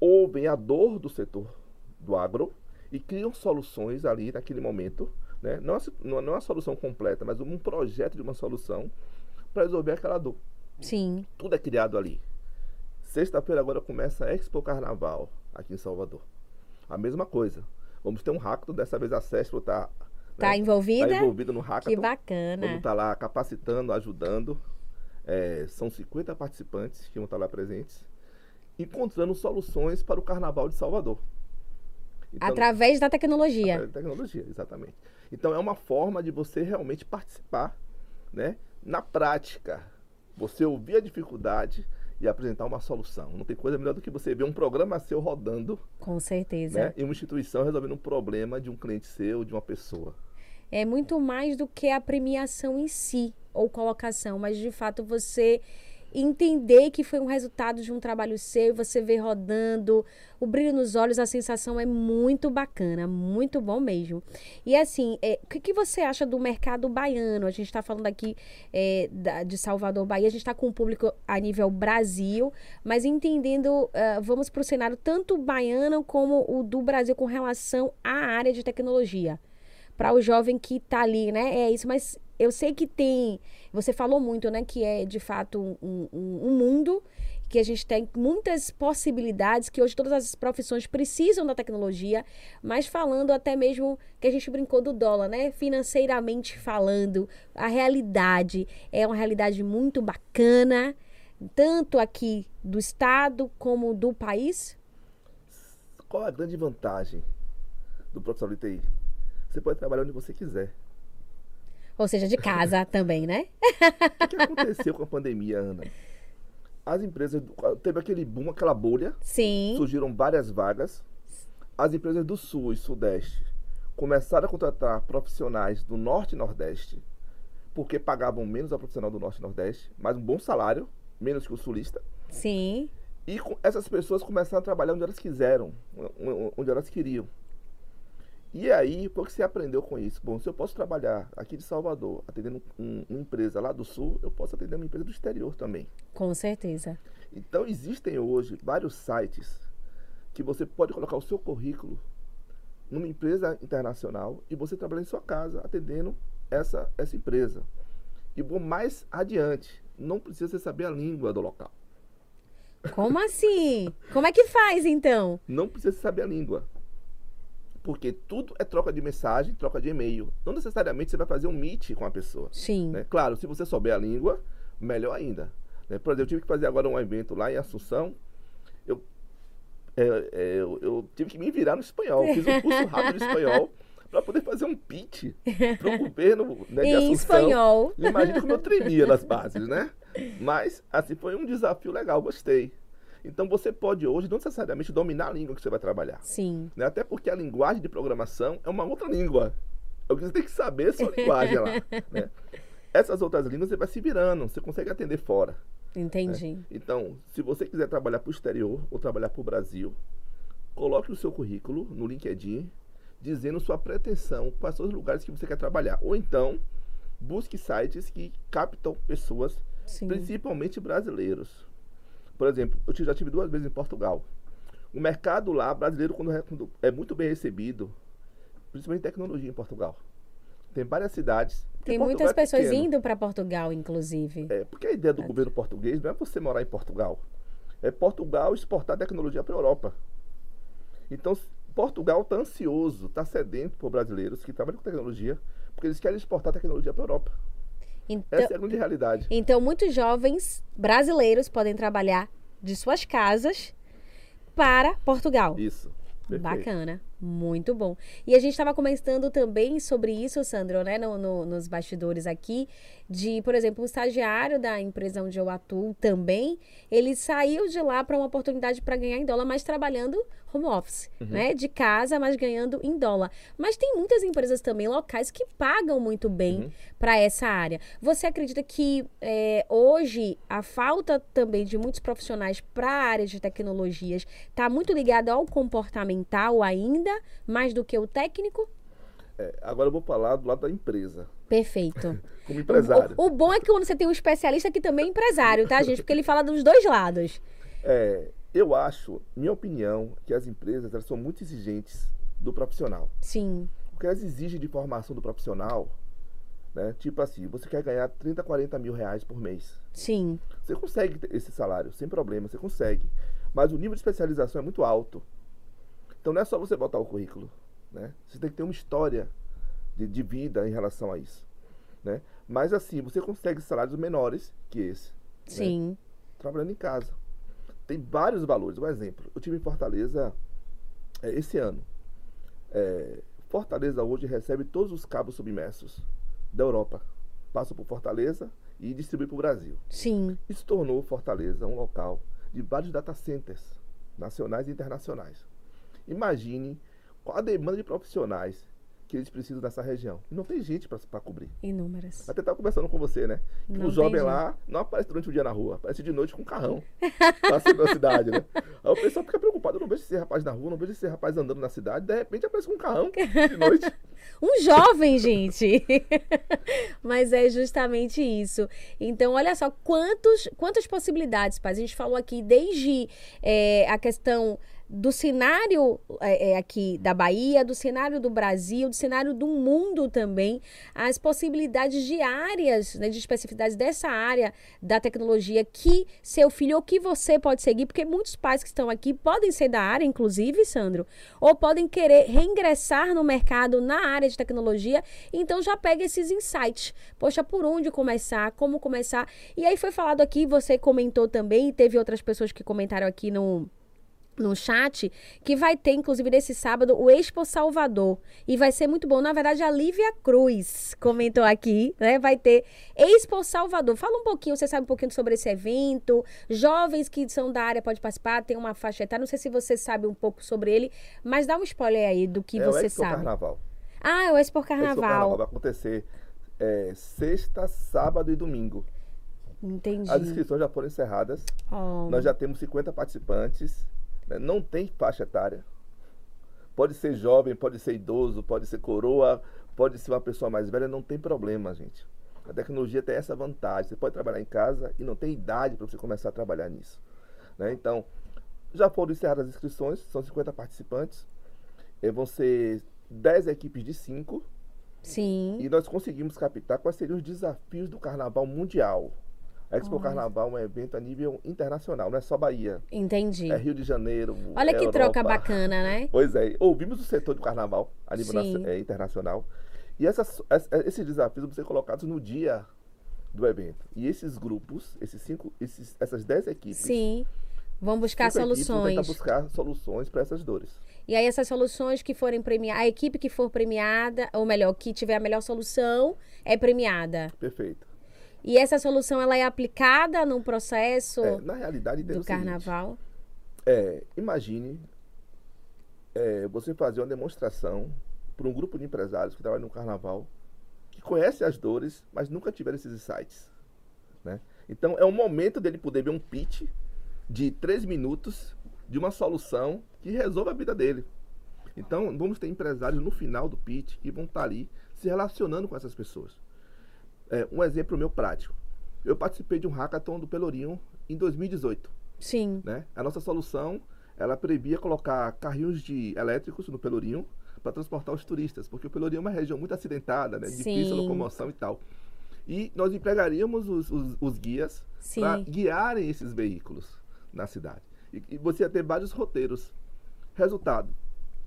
ouvem a dor do setor do agro e criam soluções ali naquele momento. Né? Não, é, não é uma solução completa, mas um projeto de uma solução para resolver aquela dor. Sim. Tudo é criado ali. Sexta-feira agora começa a Expo Carnaval aqui em Salvador. A mesma coisa. Vamos ter um hackathon, dessa vez a Cestro está Tá né, envolvida? Tá envolvida no hackathon. Que bacana. Vamos estar tá lá capacitando, ajudando. É, são 50 participantes que vão estar lá presentes. Encontrando soluções para o Carnaval de Salvador. Então, através da tecnologia. Através da tecnologia, exatamente. Então é uma forma de você realmente participar, né? Na prática, você ouvir a dificuldade e apresentar uma solução. Não tem coisa melhor do que você ver um programa seu rodando. Com certeza. Né, e uma instituição resolvendo um problema de um cliente seu, de uma pessoa. É muito mais do que a premiação em si ou colocação, mas de fato você entender que foi um resultado de um trabalho seu, você vê rodando, o brilho nos olhos, a sensação é muito bacana, muito bom mesmo. E assim, é, o que, que, você acha do mercado baiano? A gente está falando aqui é, da, de Salvador, Bahia, a gente está com o público a nível Brasil, mas entendendo, uh, vamos para o cenário tanto baiano como o do Brasil com relação à área de tecnologia. Para o jovem que está ali, né? É isso, mas eu sei que tem. Você falou muito, né? Que é de fato um, um, um mundo que a gente tem muitas possibilidades, que hoje todas as profissões precisam da tecnologia, mas falando até mesmo que a gente brincou do dólar, né? Financeiramente falando, a realidade é uma realidade muito bacana, tanto aqui do estado como do país. Qual a grande vantagem do profissional de TI? Você pode trabalhar onde você quiser. Ou seja, de casa [LAUGHS] também, né? O que aconteceu com a pandemia, Ana? As empresas. Teve aquele boom, aquela bolha. Sim. Surgiram várias vagas. As empresas do Sul e Sudeste começaram a contratar profissionais do Norte e Nordeste, porque pagavam menos a profissional do Norte e Nordeste, mas um bom salário, menos que o sulista. Sim. E essas pessoas começaram a trabalhar onde elas quiseram, onde elas queriam. E aí, o que você aprendeu com isso? Bom, se eu posso trabalhar aqui de Salvador, atendendo um, uma empresa lá do Sul, eu posso atender uma empresa do exterior também. Com certeza. Então, existem hoje vários sites que você pode colocar o seu currículo numa empresa internacional e você trabalhar em sua casa atendendo essa, essa empresa. E vou mais adiante, não precisa saber a língua do local. Como assim? Como é que faz então? Não precisa saber a língua. Porque tudo é troca de mensagem, troca de e-mail. Não necessariamente você vai fazer um meet com a pessoa. Sim. Né? Claro, se você souber a língua, melhor ainda. Né? Por exemplo, eu tive que fazer agora um evento lá em Assunção. Eu, é, é, eu, eu, tive que me virar no espanhol. Fiz um curso rápido de espanhol [LAUGHS] para poder fazer um pitch para o governo né, de em Assunção. espanhol. Imagina como eu tremia [LAUGHS] nas bases, né? Mas, assim, foi um desafio legal, gostei. Então você pode hoje não necessariamente dominar a língua que você vai trabalhar. Sim. Né? Até porque a linguagem de programação é uma outra língua. É o que você tem que saber a sua [LAUGHS] linguagem lá. Né? Essas outras línguas você vai se virando, você consegue atender fora. Entendi. Né? Então, se você quiser trabalhar para o exterior ou trabalhar para o Brasil, coloque o seu currículo no LinkedIn, dizendo sua pretensão, quais são os lugares que você quer trabalhar. Ou então, busque sites que captam pessoas, Sim. principalmente brasileiros. Por exemplo, eu já tive duas vezes em Portugal. O mercado lá, brasileiro, quando é, é muito bem recebido, principalmente em tecnologia em Portugal. Tem várias cidades. Tem Portugal muitas é pessoas pequeno. indo para Portugal, inclusive. É, porque a ideia do governo português não é você morar em Portugal. É Portugal exportar tecnologia para a Europa. Então, Portugal está ansioso, está sedento por brasileiros que trabalham com tecnologia, porque eles querem exportar tecnologia para a Europa. Então, Essa é a grande realidade. então, muitos jovens brasileiros podem trabalhar de suas casas para Portugal. Isso. Perfeito. Bacana, muito bom. E a gente estava comentando também sobre isso, Sandro, né, no- no- nos bastidores aqui, de, por exemplo, o estagiário da empresa onde eu atuo também, ele saiu de lá para uma oportunidade para ganhar em dólar, mas trabalhando home office, né, de casa, mas ganhando em dólar. Mas tem muitas empresas também locais que pagam muito bem Uhum. para essa área. Você acredita que é, hoje a falta também de muitos profissionais para a área de tecnologias está muito ligada ao comportamental ainda, mais do que o técnico? É, agora eu vou falar do lado da empresa, Perfeito. [LAUGHS] como empresário. O, o bom é que quando você tem um especialista que também é empresário, tá, gente? Porque ele fala dos dois lados. É, eu acho, minha opinião, que as empresas elas são muito exigentes do profissional. Sim, O que elas exigem de formação do profissional, né? Tipo assim, você quer ganhar 30, 40 mil reais por mês. sim, Você consegue esse salário, sem problema, você consegue. Mas o nível de especialização é muito alto. Então não é só você botar o currículo, né? Você tem que ter uma história de, de vida em relação a isso, né? Mas assim, você consegue salários menores que esse, sim. trabalhando em casa. Tem vários valores. Um exemplo, eu tive em Fortaleza é, esse ano. É, Fortaleza hoje recebe todos os cabos submersos da Europa. Passam por Fortaleza e distribui para o Brasil. Sim, Isso tornou Fortaleza um local de vários data centers nacionais e internacionais. Imagine qual a demanda de profissionais que eles precisam nessa região. E não tem gente para cobrir. inúmeras. Até estava conversando com você, né? Que Não o jovem lá não aparece durante o dia na rua, aparece de noite com um carrão. [LAUGHS] Passando na cidade, né? Aí o pessoal fica preocupado, eu não vejo esse rapaz na rua, não vejo esse rapaz andando na cidade, de repente aparece com um carrão de noite. [LAUGHS] Um jovem, gente. [LAUGHS] Mas é justamente isso. Então, olha só quantos, quantas possibilidades, paz. A gente falou aqui desde é, a questão do cenário é, é, aqui da Bahia, do cenário do Brasil, do cenário do mundo também, as possibilidades diárias né, de especificidades dessa área da tecnologia que seu filho ou que você pode seguir, porque muitos pais que estão aqui podem ser da área, inclusive, Sandro, ou podem querer reingressar no mercado na área de tecnologia, então já pega esses insights. Poxa, por onde começar, como começar? E aí foi falado aqui, você comentou também, teve outras pessoas que comentaram aqui no no chat, que vai ter, inclusive, nesse sábado, o Expo Salvador. E vai ser muito bom. Na verdade, a Lívia Cruz comentou aqui, né? Vai ter Expo Salvador. Fala um pouquinho, você sabe um pouquinho sobre esse evento. Jovens que são da área podem participar, tem uma faixa etária. Não sei se você sabe um pouco sobre ele, mas dá um spoiler aí do que é você o Expo sabe. Carnaval. Ah, é o Expo O Expo Carnaval Carnaval. vai acontecer é, sexta, sábado e domingo. Entendi. As inscrições já foram encerradas. Oh, Nós já temos 50 participantes. Né? Não tem faixa etária. Pode ser jovem, pode ser idoso, pode ser coroa, pode ser uma pessoa mais velha, não tem problema, gente. A tecnologia tem essa vantagem. Você pode trabalhar em casa e não tem idade para você começar a trabalhar nisso. né? Então, já foram encerradas as inscrições, são 50 participantes. Eh, vão ser 10 equipes de 5 Sim. e nós conseguimos captar quais seriam os desafios do carnaval mundial. Expo Olha. Carnaval é um evento a nível internacional, não é só Bahia. Entendi. É Rio de Janeiro. Olha é que Europa. troca bacana, né? Pois é, ouvimos o setor do carnaval a nível nacio- é, internacional. E essas, es- esses desafios vão ser colocados no dia do evento. E esses grupos, esses cinco, esses, essas dez equipes, Sim. Vão buscar equipes vão soluções. buscar soluções para essas dores. E aí essas soluções que forem premiadas, a equipe que for premiada, ou melhor, que tiver a melhor solução, é premiada. Perfeito. E essa solução ela é aplicada no processo É, na realidade, entenda do o seguinte, carnaval. É, imagine é, você fazer uma demonstração para um grupo de empresários que trabalham no carnaval, que conhece as dores, mas nunca tiveram esses insights. Né? Então é o momento dele poder ver um pitch de três minutos de uma solução que resolva a vida dele. Então vamos ter empresários no final do pitch que vão estar ali se relacionando com essas pessoas. É, um exemplo meu prático. Eu participei de um hackathon do Pelourinho em 2018. Sim. Né? A nossa solução, ela previa colocar carrinhos de elétricos no Pelourinho para transportar os turistas, porque o Pelourinho é uma região muito acidentada, né? difícil a locomoção e tal. E nós empregaríamos os, os- os guias para guiarem esses veículos na cidade. E, e você ia ter vários roteiros. Resultado,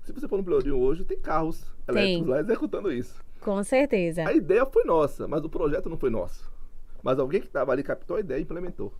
se você for no Pelourinho hoje, tem carros elétricos lá executando isso. Com certeza. A ideia foi nossa, mas o projeto não foi nosso. Mas alguém que estava ali captou a ideia e implementou,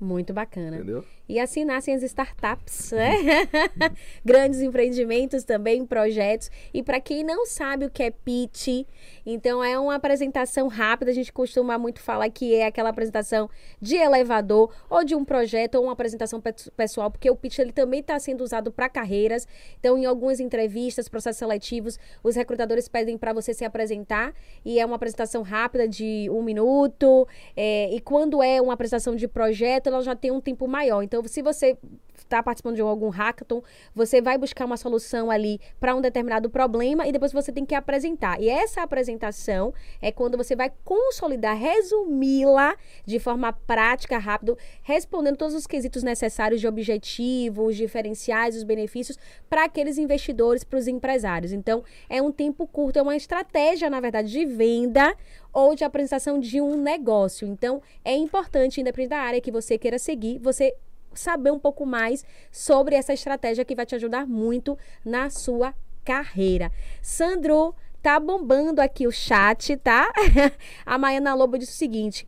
Muito bacana. entendeu? E assim nascem as startups, né? [LAUGHS] Grandes empreendimentos também, projetos. E para quem não sabe o que é pitch, então é uma apresentação rápida. A gente costuma muito falar que é aquela apresentação de elevador ou de um projeto ou uma apresentação pe- pessoal, porque o pitch ele também está sendo usado para carreiras. Então, em algumas entrevistas, processos seletivos, os recrutadores pedem para você se apresentar e é uma apresentação rápida de um minuto. é, e quando é uma apresentação de projeto, ela já tem um tempo maior. Então, se você está participando de algum hackathon, você vai buscar uma solução ali para um determinado problema e depois você tem que apresentar. E essa apresentação é quando você vai consolidar, resumi-la de forma prática, rápido, respondendo todos os quesitos necessários de objetivos, diferenciais, os benefícios para aqueles investidores, para os empresários. Então, é um tempo curto, é uma estratégia, na verdade, de venda ou de apresentação de um negócio. Então, é importante, independente da área que você queira seguir, você saber um pouco mais sobre essa estratégia que vai te ajudar muito na sua carreira. Sandro, tá bombando aqui o chat, tá? [LAUGHS] A Maiana Lobo disse o seguinte: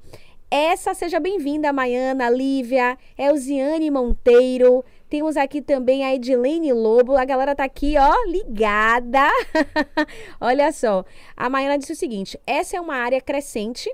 essa seja bem-vinda, Maiana, Lívia, Elziane Monteiro. Temos aqui também a Edilene Lobo. A galera tá aqui, ó, ligada. [LAUGHS] Olha só. A Maiana disse o seguinte: essa é uma área crescente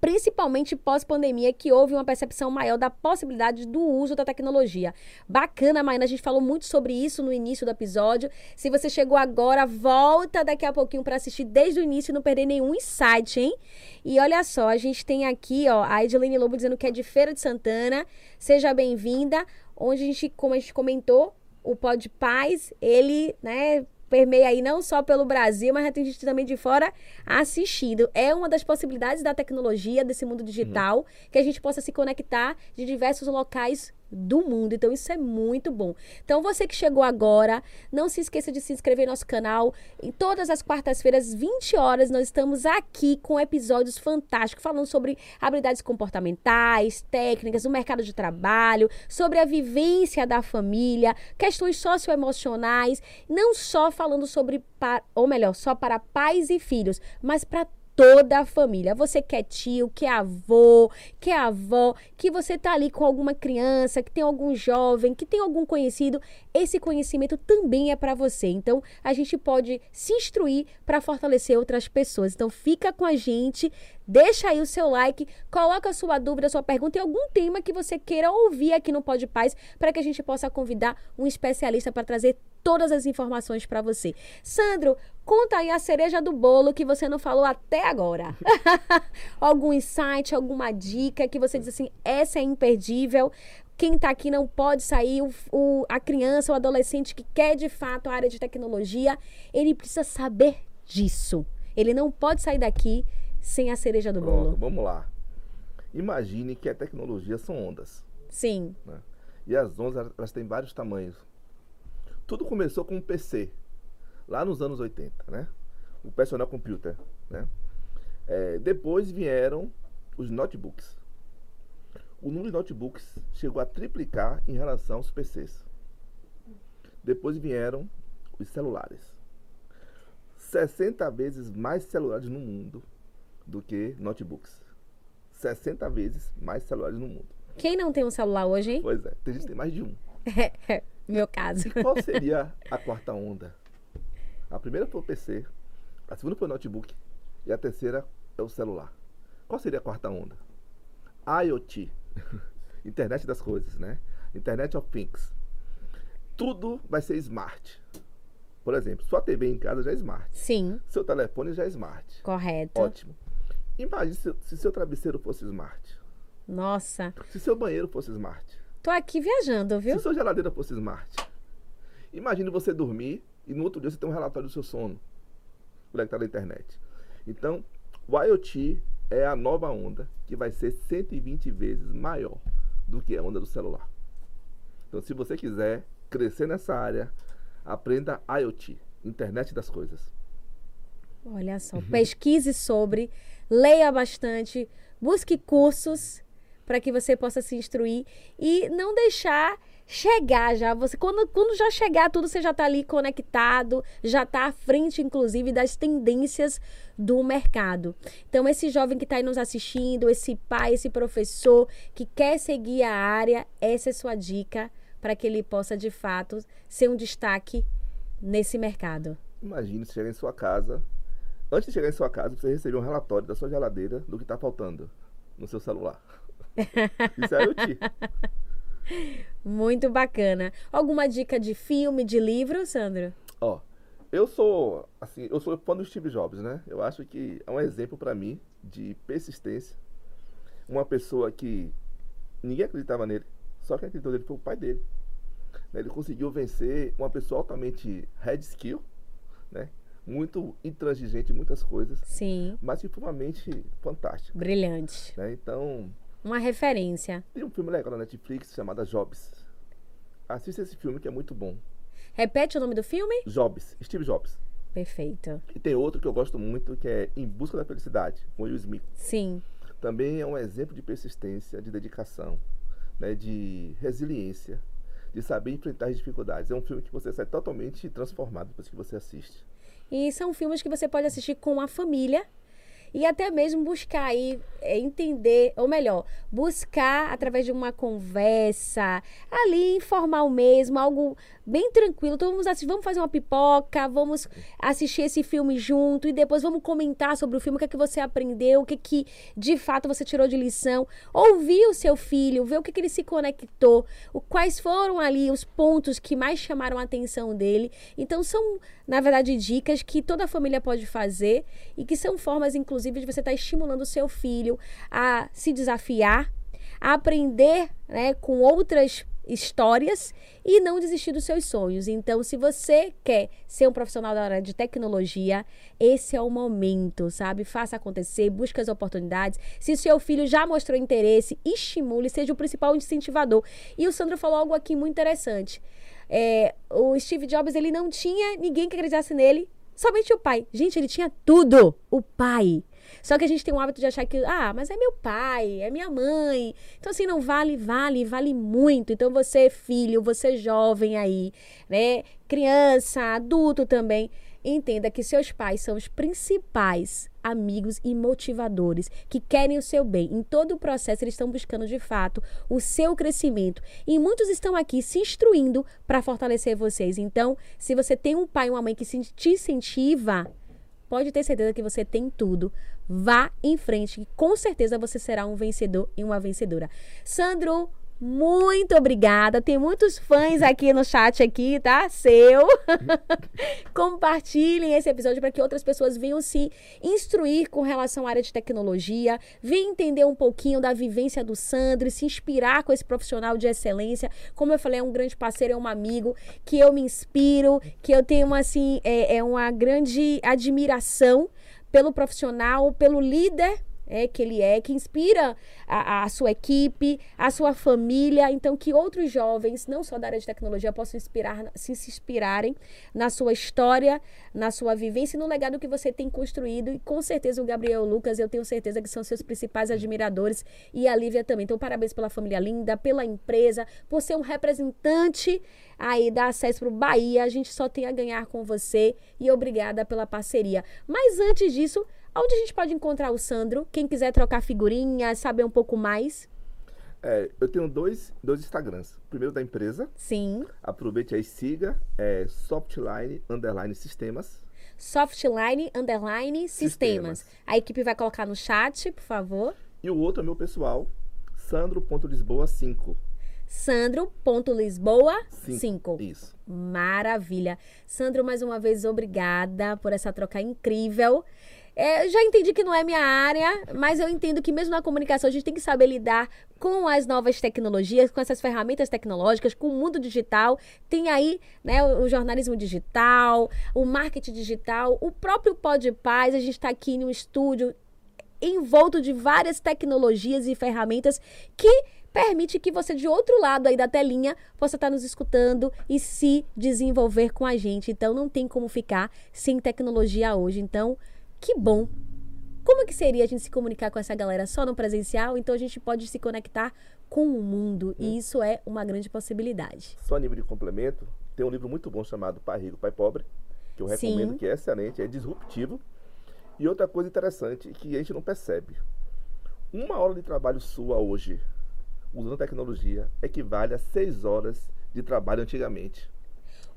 principalmente pós-pandemia, que houve uma percepção maior da possibilidade do uso da tecnologia. Bacana, Maína, a gente falou muito sobre isso no início do episódio. Se você chegou agora, volta daqui a pouquinho para assistir desde o início e não perder nenhum insight, hein? E olha só, a gente tem aqui, ó, a Edilene Lobo dizendo que é de Feira de Santana. Seja bem-vinda. Onde a gente, como a gente comentou, o Pod Paz, ele, né, permeia aí não só pelo Brasil, mas tem gente também de fora assistindo. É uma das possibilidades da tecnologia, desse mundo digital, que a gente possa se conectar de diversos locais do mundo. Então, isso é muito bom. Então, você que chegou agora, não se esqueça de se inscrever no nosso canal. Em todas as quartas-feiras, 20 horas, nós estamos aqui com episódios fantásticos, falando sobre habilidades comportamentais, técnicas, o mercado de trabalho, sobre a vivência da família, questões socioemocionais, não só falando sobre, ou melhor, só para pais e filhos, mas para toda a família. Você que é tio, que é avô, que é avó, que você tá ali com alguma criança, que tem algum jovem, que tem algum conhecido, esse conhecimento também é para você. Então, a gente pode se instruir para fortalecer outras pessoas. Então, fica com a gente, deixa aí o seu like, coloca a sua dúvida, a sua pergunta e algum tema que você queira ouvir aqui no Pode Paz, para que a gente possa convidar um especialista para trazer todas as informações para você. Sandro, conta aí a cereja do bolo que você não falou até agora. [LAUGHS] Algum insight, alguma dica que você diz assim, essa é imperdível. Quem tá aqui não pode sair, o, o- a criança, o adolescente que quer de fato a área de tecnologia, ele precisa saber disso. Ele não pode sair daqui sem a cereja do Pronto, bolo. vamos lá. Imagine que a tecnologia são ondas. Sim, né? E as ondas, elas- têm vários tamanhos. Tudo começou com um PC, lá nos anos 80, né? O personal computer, né? É, depois vieram os notebooks. O número de notebooks chegou a triplicar em relação aos PCs. Depois vieram os celulares. 60 vezes mais celulares no mundo do que notebooks. 60 vezes mais celulares no mundo. quem não tem um celular hoje, hein? Pois é, tem gente que tem mais de um. [LAUGHS] Meu caso. E qual seria a quarta onda? A primeira foi o PC, a segunda foi o notebook e a terceira é o celular. Qual seria a quarta onda? IoT, [LAUGHS] Internet das Coisas, né? Internet of Things. Tudo vai ser smart. Por exemplo, sua TV em casa já é smart. Sim, Seu telefone já é smart. correto. Ótimo. Imagine se, se seu travesseiro fosse smart. Nossa, Se seu banheiro fosse smart. tô aqui viajando, viu? Se sua geladeira fosse smart. Imagine você dormir e no outro dia você tem um relatório do seu sono. Conectado à internet. Então, o IoT é a nova onda que vai ser 120 vezes maior do que a onda do celular. Então, se você quiser crescer nessa área, aprenda IoT, Internet das Coisas. Olha só, pesquise sobre, leia bastante, busque cursos para que você possa se instruir e não deixar chegar já. Você quando, quando já chegar tudo, você já está ali conectado, já está à frente, inclusive, das tendências do mercado. Então, esse jovem que está aí nos assistindo, esse pai, esse professor que quer seguir a área, essa é sua dica para que ele possa, de fato, ser um destaque nesse mercado. Imagine se chegar em sua casa. Antes de chegar em sua casa, você receber um relatório da sua geladeira do que está faltando no seu celular. [LAUGHS] Isso é IoT. Muito bacana. Alguma dica de filme, de livro, Sandro? Ó, eu sou, assim, eu sou fã do Steve Jobs, né? Eu acho que é um exemplo para mim de persistência. Uma pessoa que ninguém acreditava nele, só quem acreditou nele foi o pai dele. Né? Ele conseguiu vencer uma pessoa altamente head skill, né? Muito intransigente em muitas coisas. Sim. Mas que foi uma mente fantástica. Brilhante. Né? Então, uma referência. Tem um filme legal na Netflix chamado Jobs. Assista esse filme que é muito bom. Repete o nome do filme? Jobs, Steve Jobs. Perfeito. E tem outro que eu gosto muito que é Em Busca da Felicidade, com Will Smith. Sim. Também é um exemplo de persistência, de dedicação, né, de resiliência, de saber enfrentar as dificuldades. É um filme que você sai totalmente transformado depois que você assiste. E são filmes que você pode assistir com a família e até mesmo buscar aí é, entender, ou melhor, buscar através de uma conversa ali informal mesmo, algo bem tranquilo. Então vamos assistir, vamos fazer uma pipoca, vamos assistir esse filme junto e depois vamos comentar sobre o filme, o que é que você aprendeu, o que é que de fato você tirou de lição. Ouvir o seu filho, ver o que, é que ele se conectou, o, quais foram ali os pontos que mais chamaram a atenção dele. Então são, na verdade, dicas que toda família pode fazer e que são formas, inclusive, de você estar tá estimulando o seu filho a se desafiar, a aprender né, com outras histórias e não desistir dos seus sonhos. Então, se você quer ser um profissional da área de tecnologia, esse é o momento, sabe? Faça acontecer, busque as oportunidades. Se seu filho já mostrou interesse, estimule, seja o principal incentivador. E o Sandro falou algo aqui muito interessante. É, o Steve Jobs ele não tinha ninguém que acreditasse nele, somente o pai. Gente, ele tinha tudo, o pai. Só que a gente tem o hábito de achar que, ah, mas é meu pai, é minha mãe. Então, assim, não vale, vale, vale muito. Então, você, filho, você jovem aí, né? Criança, adulto também. Entenda que seus pais são os principais amigos e motivadores que querem o seu bem. Em todo o processo, eles estão buscando de fato o seu crescimento. E muitos estão aqui se instruindo para fortalecer vocês. Então, se você tem um pai e uma mãe que te incentiva, pode ter certeza que você tem tudo. Vá em frente, que com certeza você será um vencedor e uma vencedora. Sandro, muito obrigada. Tem muitos fãs aqui no chat aqui, tá? Seu. [LAUGHS] Compartilhem esse episódio para que outras pessoas venham se instruir com relação à área de tecnologia, venham entender um pouquinho da vivência do Sandro, se inspirar com esse profissional de excelência. Como eu falei, é um grande parceiro, é um amigo que eu me inspiro, que eu tenho assim, é, é uma grande admiração pelo profissional, pelo líder é, que ele é, que inspira a, a, sua equipe, a sua família. Então, que outros jovens, não só da área de tecnologia, possam inspirar, se, inspirarem na sua história, na sua vivência e no legado que você tem construído. E com certeza o Gabriel Lucas, eu tenho certeza que são seus principais admiradores e a Lívia também. Então, parabéns pela família linda, pela empresa, por ser um representante aí da acesso para o Bahia. A gente só tem a ganhar com você e obrigada pela parceria. Mas antes disso, Onde a gente pode encontrar o Sandro? Quem quiser trocar figurinhas, saber um pouco mais. É, eu tenho dois, dois Instagrams. O primeiro da empresa. Sim. Aproveite aí e siga. É Softline Underline Sistemas. Softline Underline Sistemas. Sistemas. A equipe vai colocar no chat, por favor. E o outro é meu pessoal, sandro.lisboa5. Sandro.lisboa 5. Isso. Maravilha. Sandro, mais uma vez, obrigada por essa troca incrível. É, já entendi que não é minha área, mas eu entendo que mesmo na comunicação a gente tem que saber lidar com as novas tecnologias, com essas ferramentas tecnológicas, com o mundo digital. Tem aí né, o, jornalismo digital, o marketing digital, o próprio Pod Paz. A gente está aqui em um estúdio envolto de várias tecnologias e ferramentas que permite que você, de outro lado aí da telinha, possa estar nos escutando e se desenvolver com a gente. Então, não tem como ficar sem tecnologia hoje. Então, que bom como que seria a gente se comunicar com essa galera só no presencial? Então a gente pode se conectar com o mundo e hum. isso é uma grande possibilidade. Só a nível de complemento, tem um livro muito bom chamado Pai Rico, Pai Pobre, que eu recomendo, Sim. que é excelente, é disruptivo. E outra coisa interessante que a gente não percebe. Uma hora de trabalho sua hoje, usando tecnologia, equivale a seis horas de trabalho antigamente.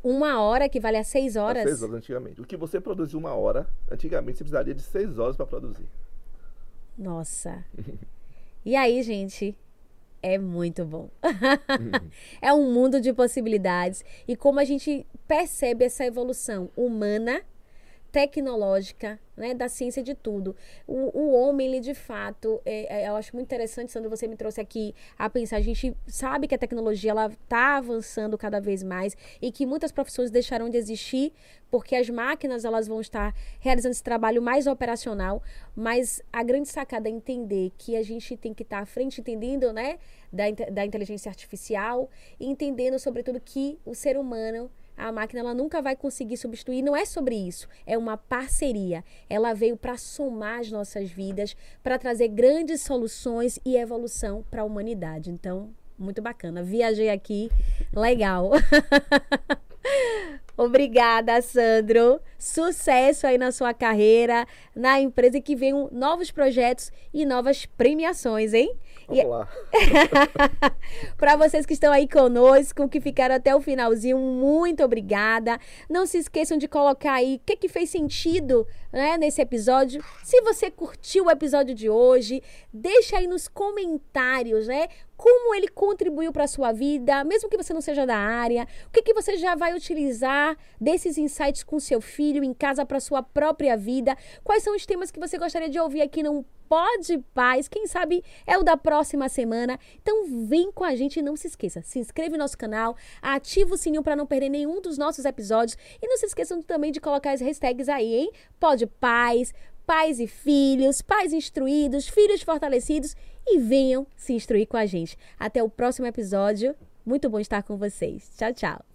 Uma hora que vale a seis horas? A seis horas antigamente. O que você produziu uma hora, antigamente você precisaria de seis horas para produzir. Nossa. [LAUGHS] e aí, gente? É muito bom. [LAUGHS] é um mundo de possibilidades. E como a gente percebe essa evolução humana tecnológica, né, da ciência de tudo. O, o homem, ele de fato, é, é, eu acho muito interessante, Sandro, você me trouxe aqui a pensar, a gente sabe que a tecnologia, ela está avançando cada vez mais e que muitas profissões deixarão de existir porque as máquinas, elas vão estar realizando esse trabalho mais operacional, mas a grande sacada é entender que a gente tem que estar à frente, entendendo, né, da, da inteligência artificial entendendo, sobretudo, que o ser humano a máquina ela nunca vai conseguir substituir. Não é sobre isso, é uma parceria. Ela veio para somar as nossas vidas, para trazer grandes soluções e evolução para a humanidade. Então, muito bacana. Viajei aqui, legal. [LAUGHS] Obrigada, Sandro. Sucesso aí na sua carreira, na empresa e que venham novos projetos e novas premiações, hein? Vamos e... lá. [LAUGHS] Para vocês que estão aí conosco, que ficaram até o finalzinho, muito obrigada. Não se esqueçam de colocar aí o que, que fez sentido né, nesse episódio. Se você curtiu o episódio de hoje, deixa aí nos comentários, né? Como ele contribuiu para a sua vida, mesmo que você não seja da área, o que, que você já vai utilizar desses insights com seu filho em casa para sua própria vida, quais são os temas que você gostaria de ouvir aqui no Pode Paz, quem sabe é o da próxima semana. Então vem com a gente e não se esqueça, se inscreve no nosso canal, ativa o sininho para não perder nenhum dos nossos episódios e não se esqueçam também de colocar as hashtags aí, hein? Pode Paz, pais e filhos, pais instruídos, filhos fortalecidos e venham se instruir com a gente. Até o próximo episódio. Muito bom estar com vocês. Tchau, tchau.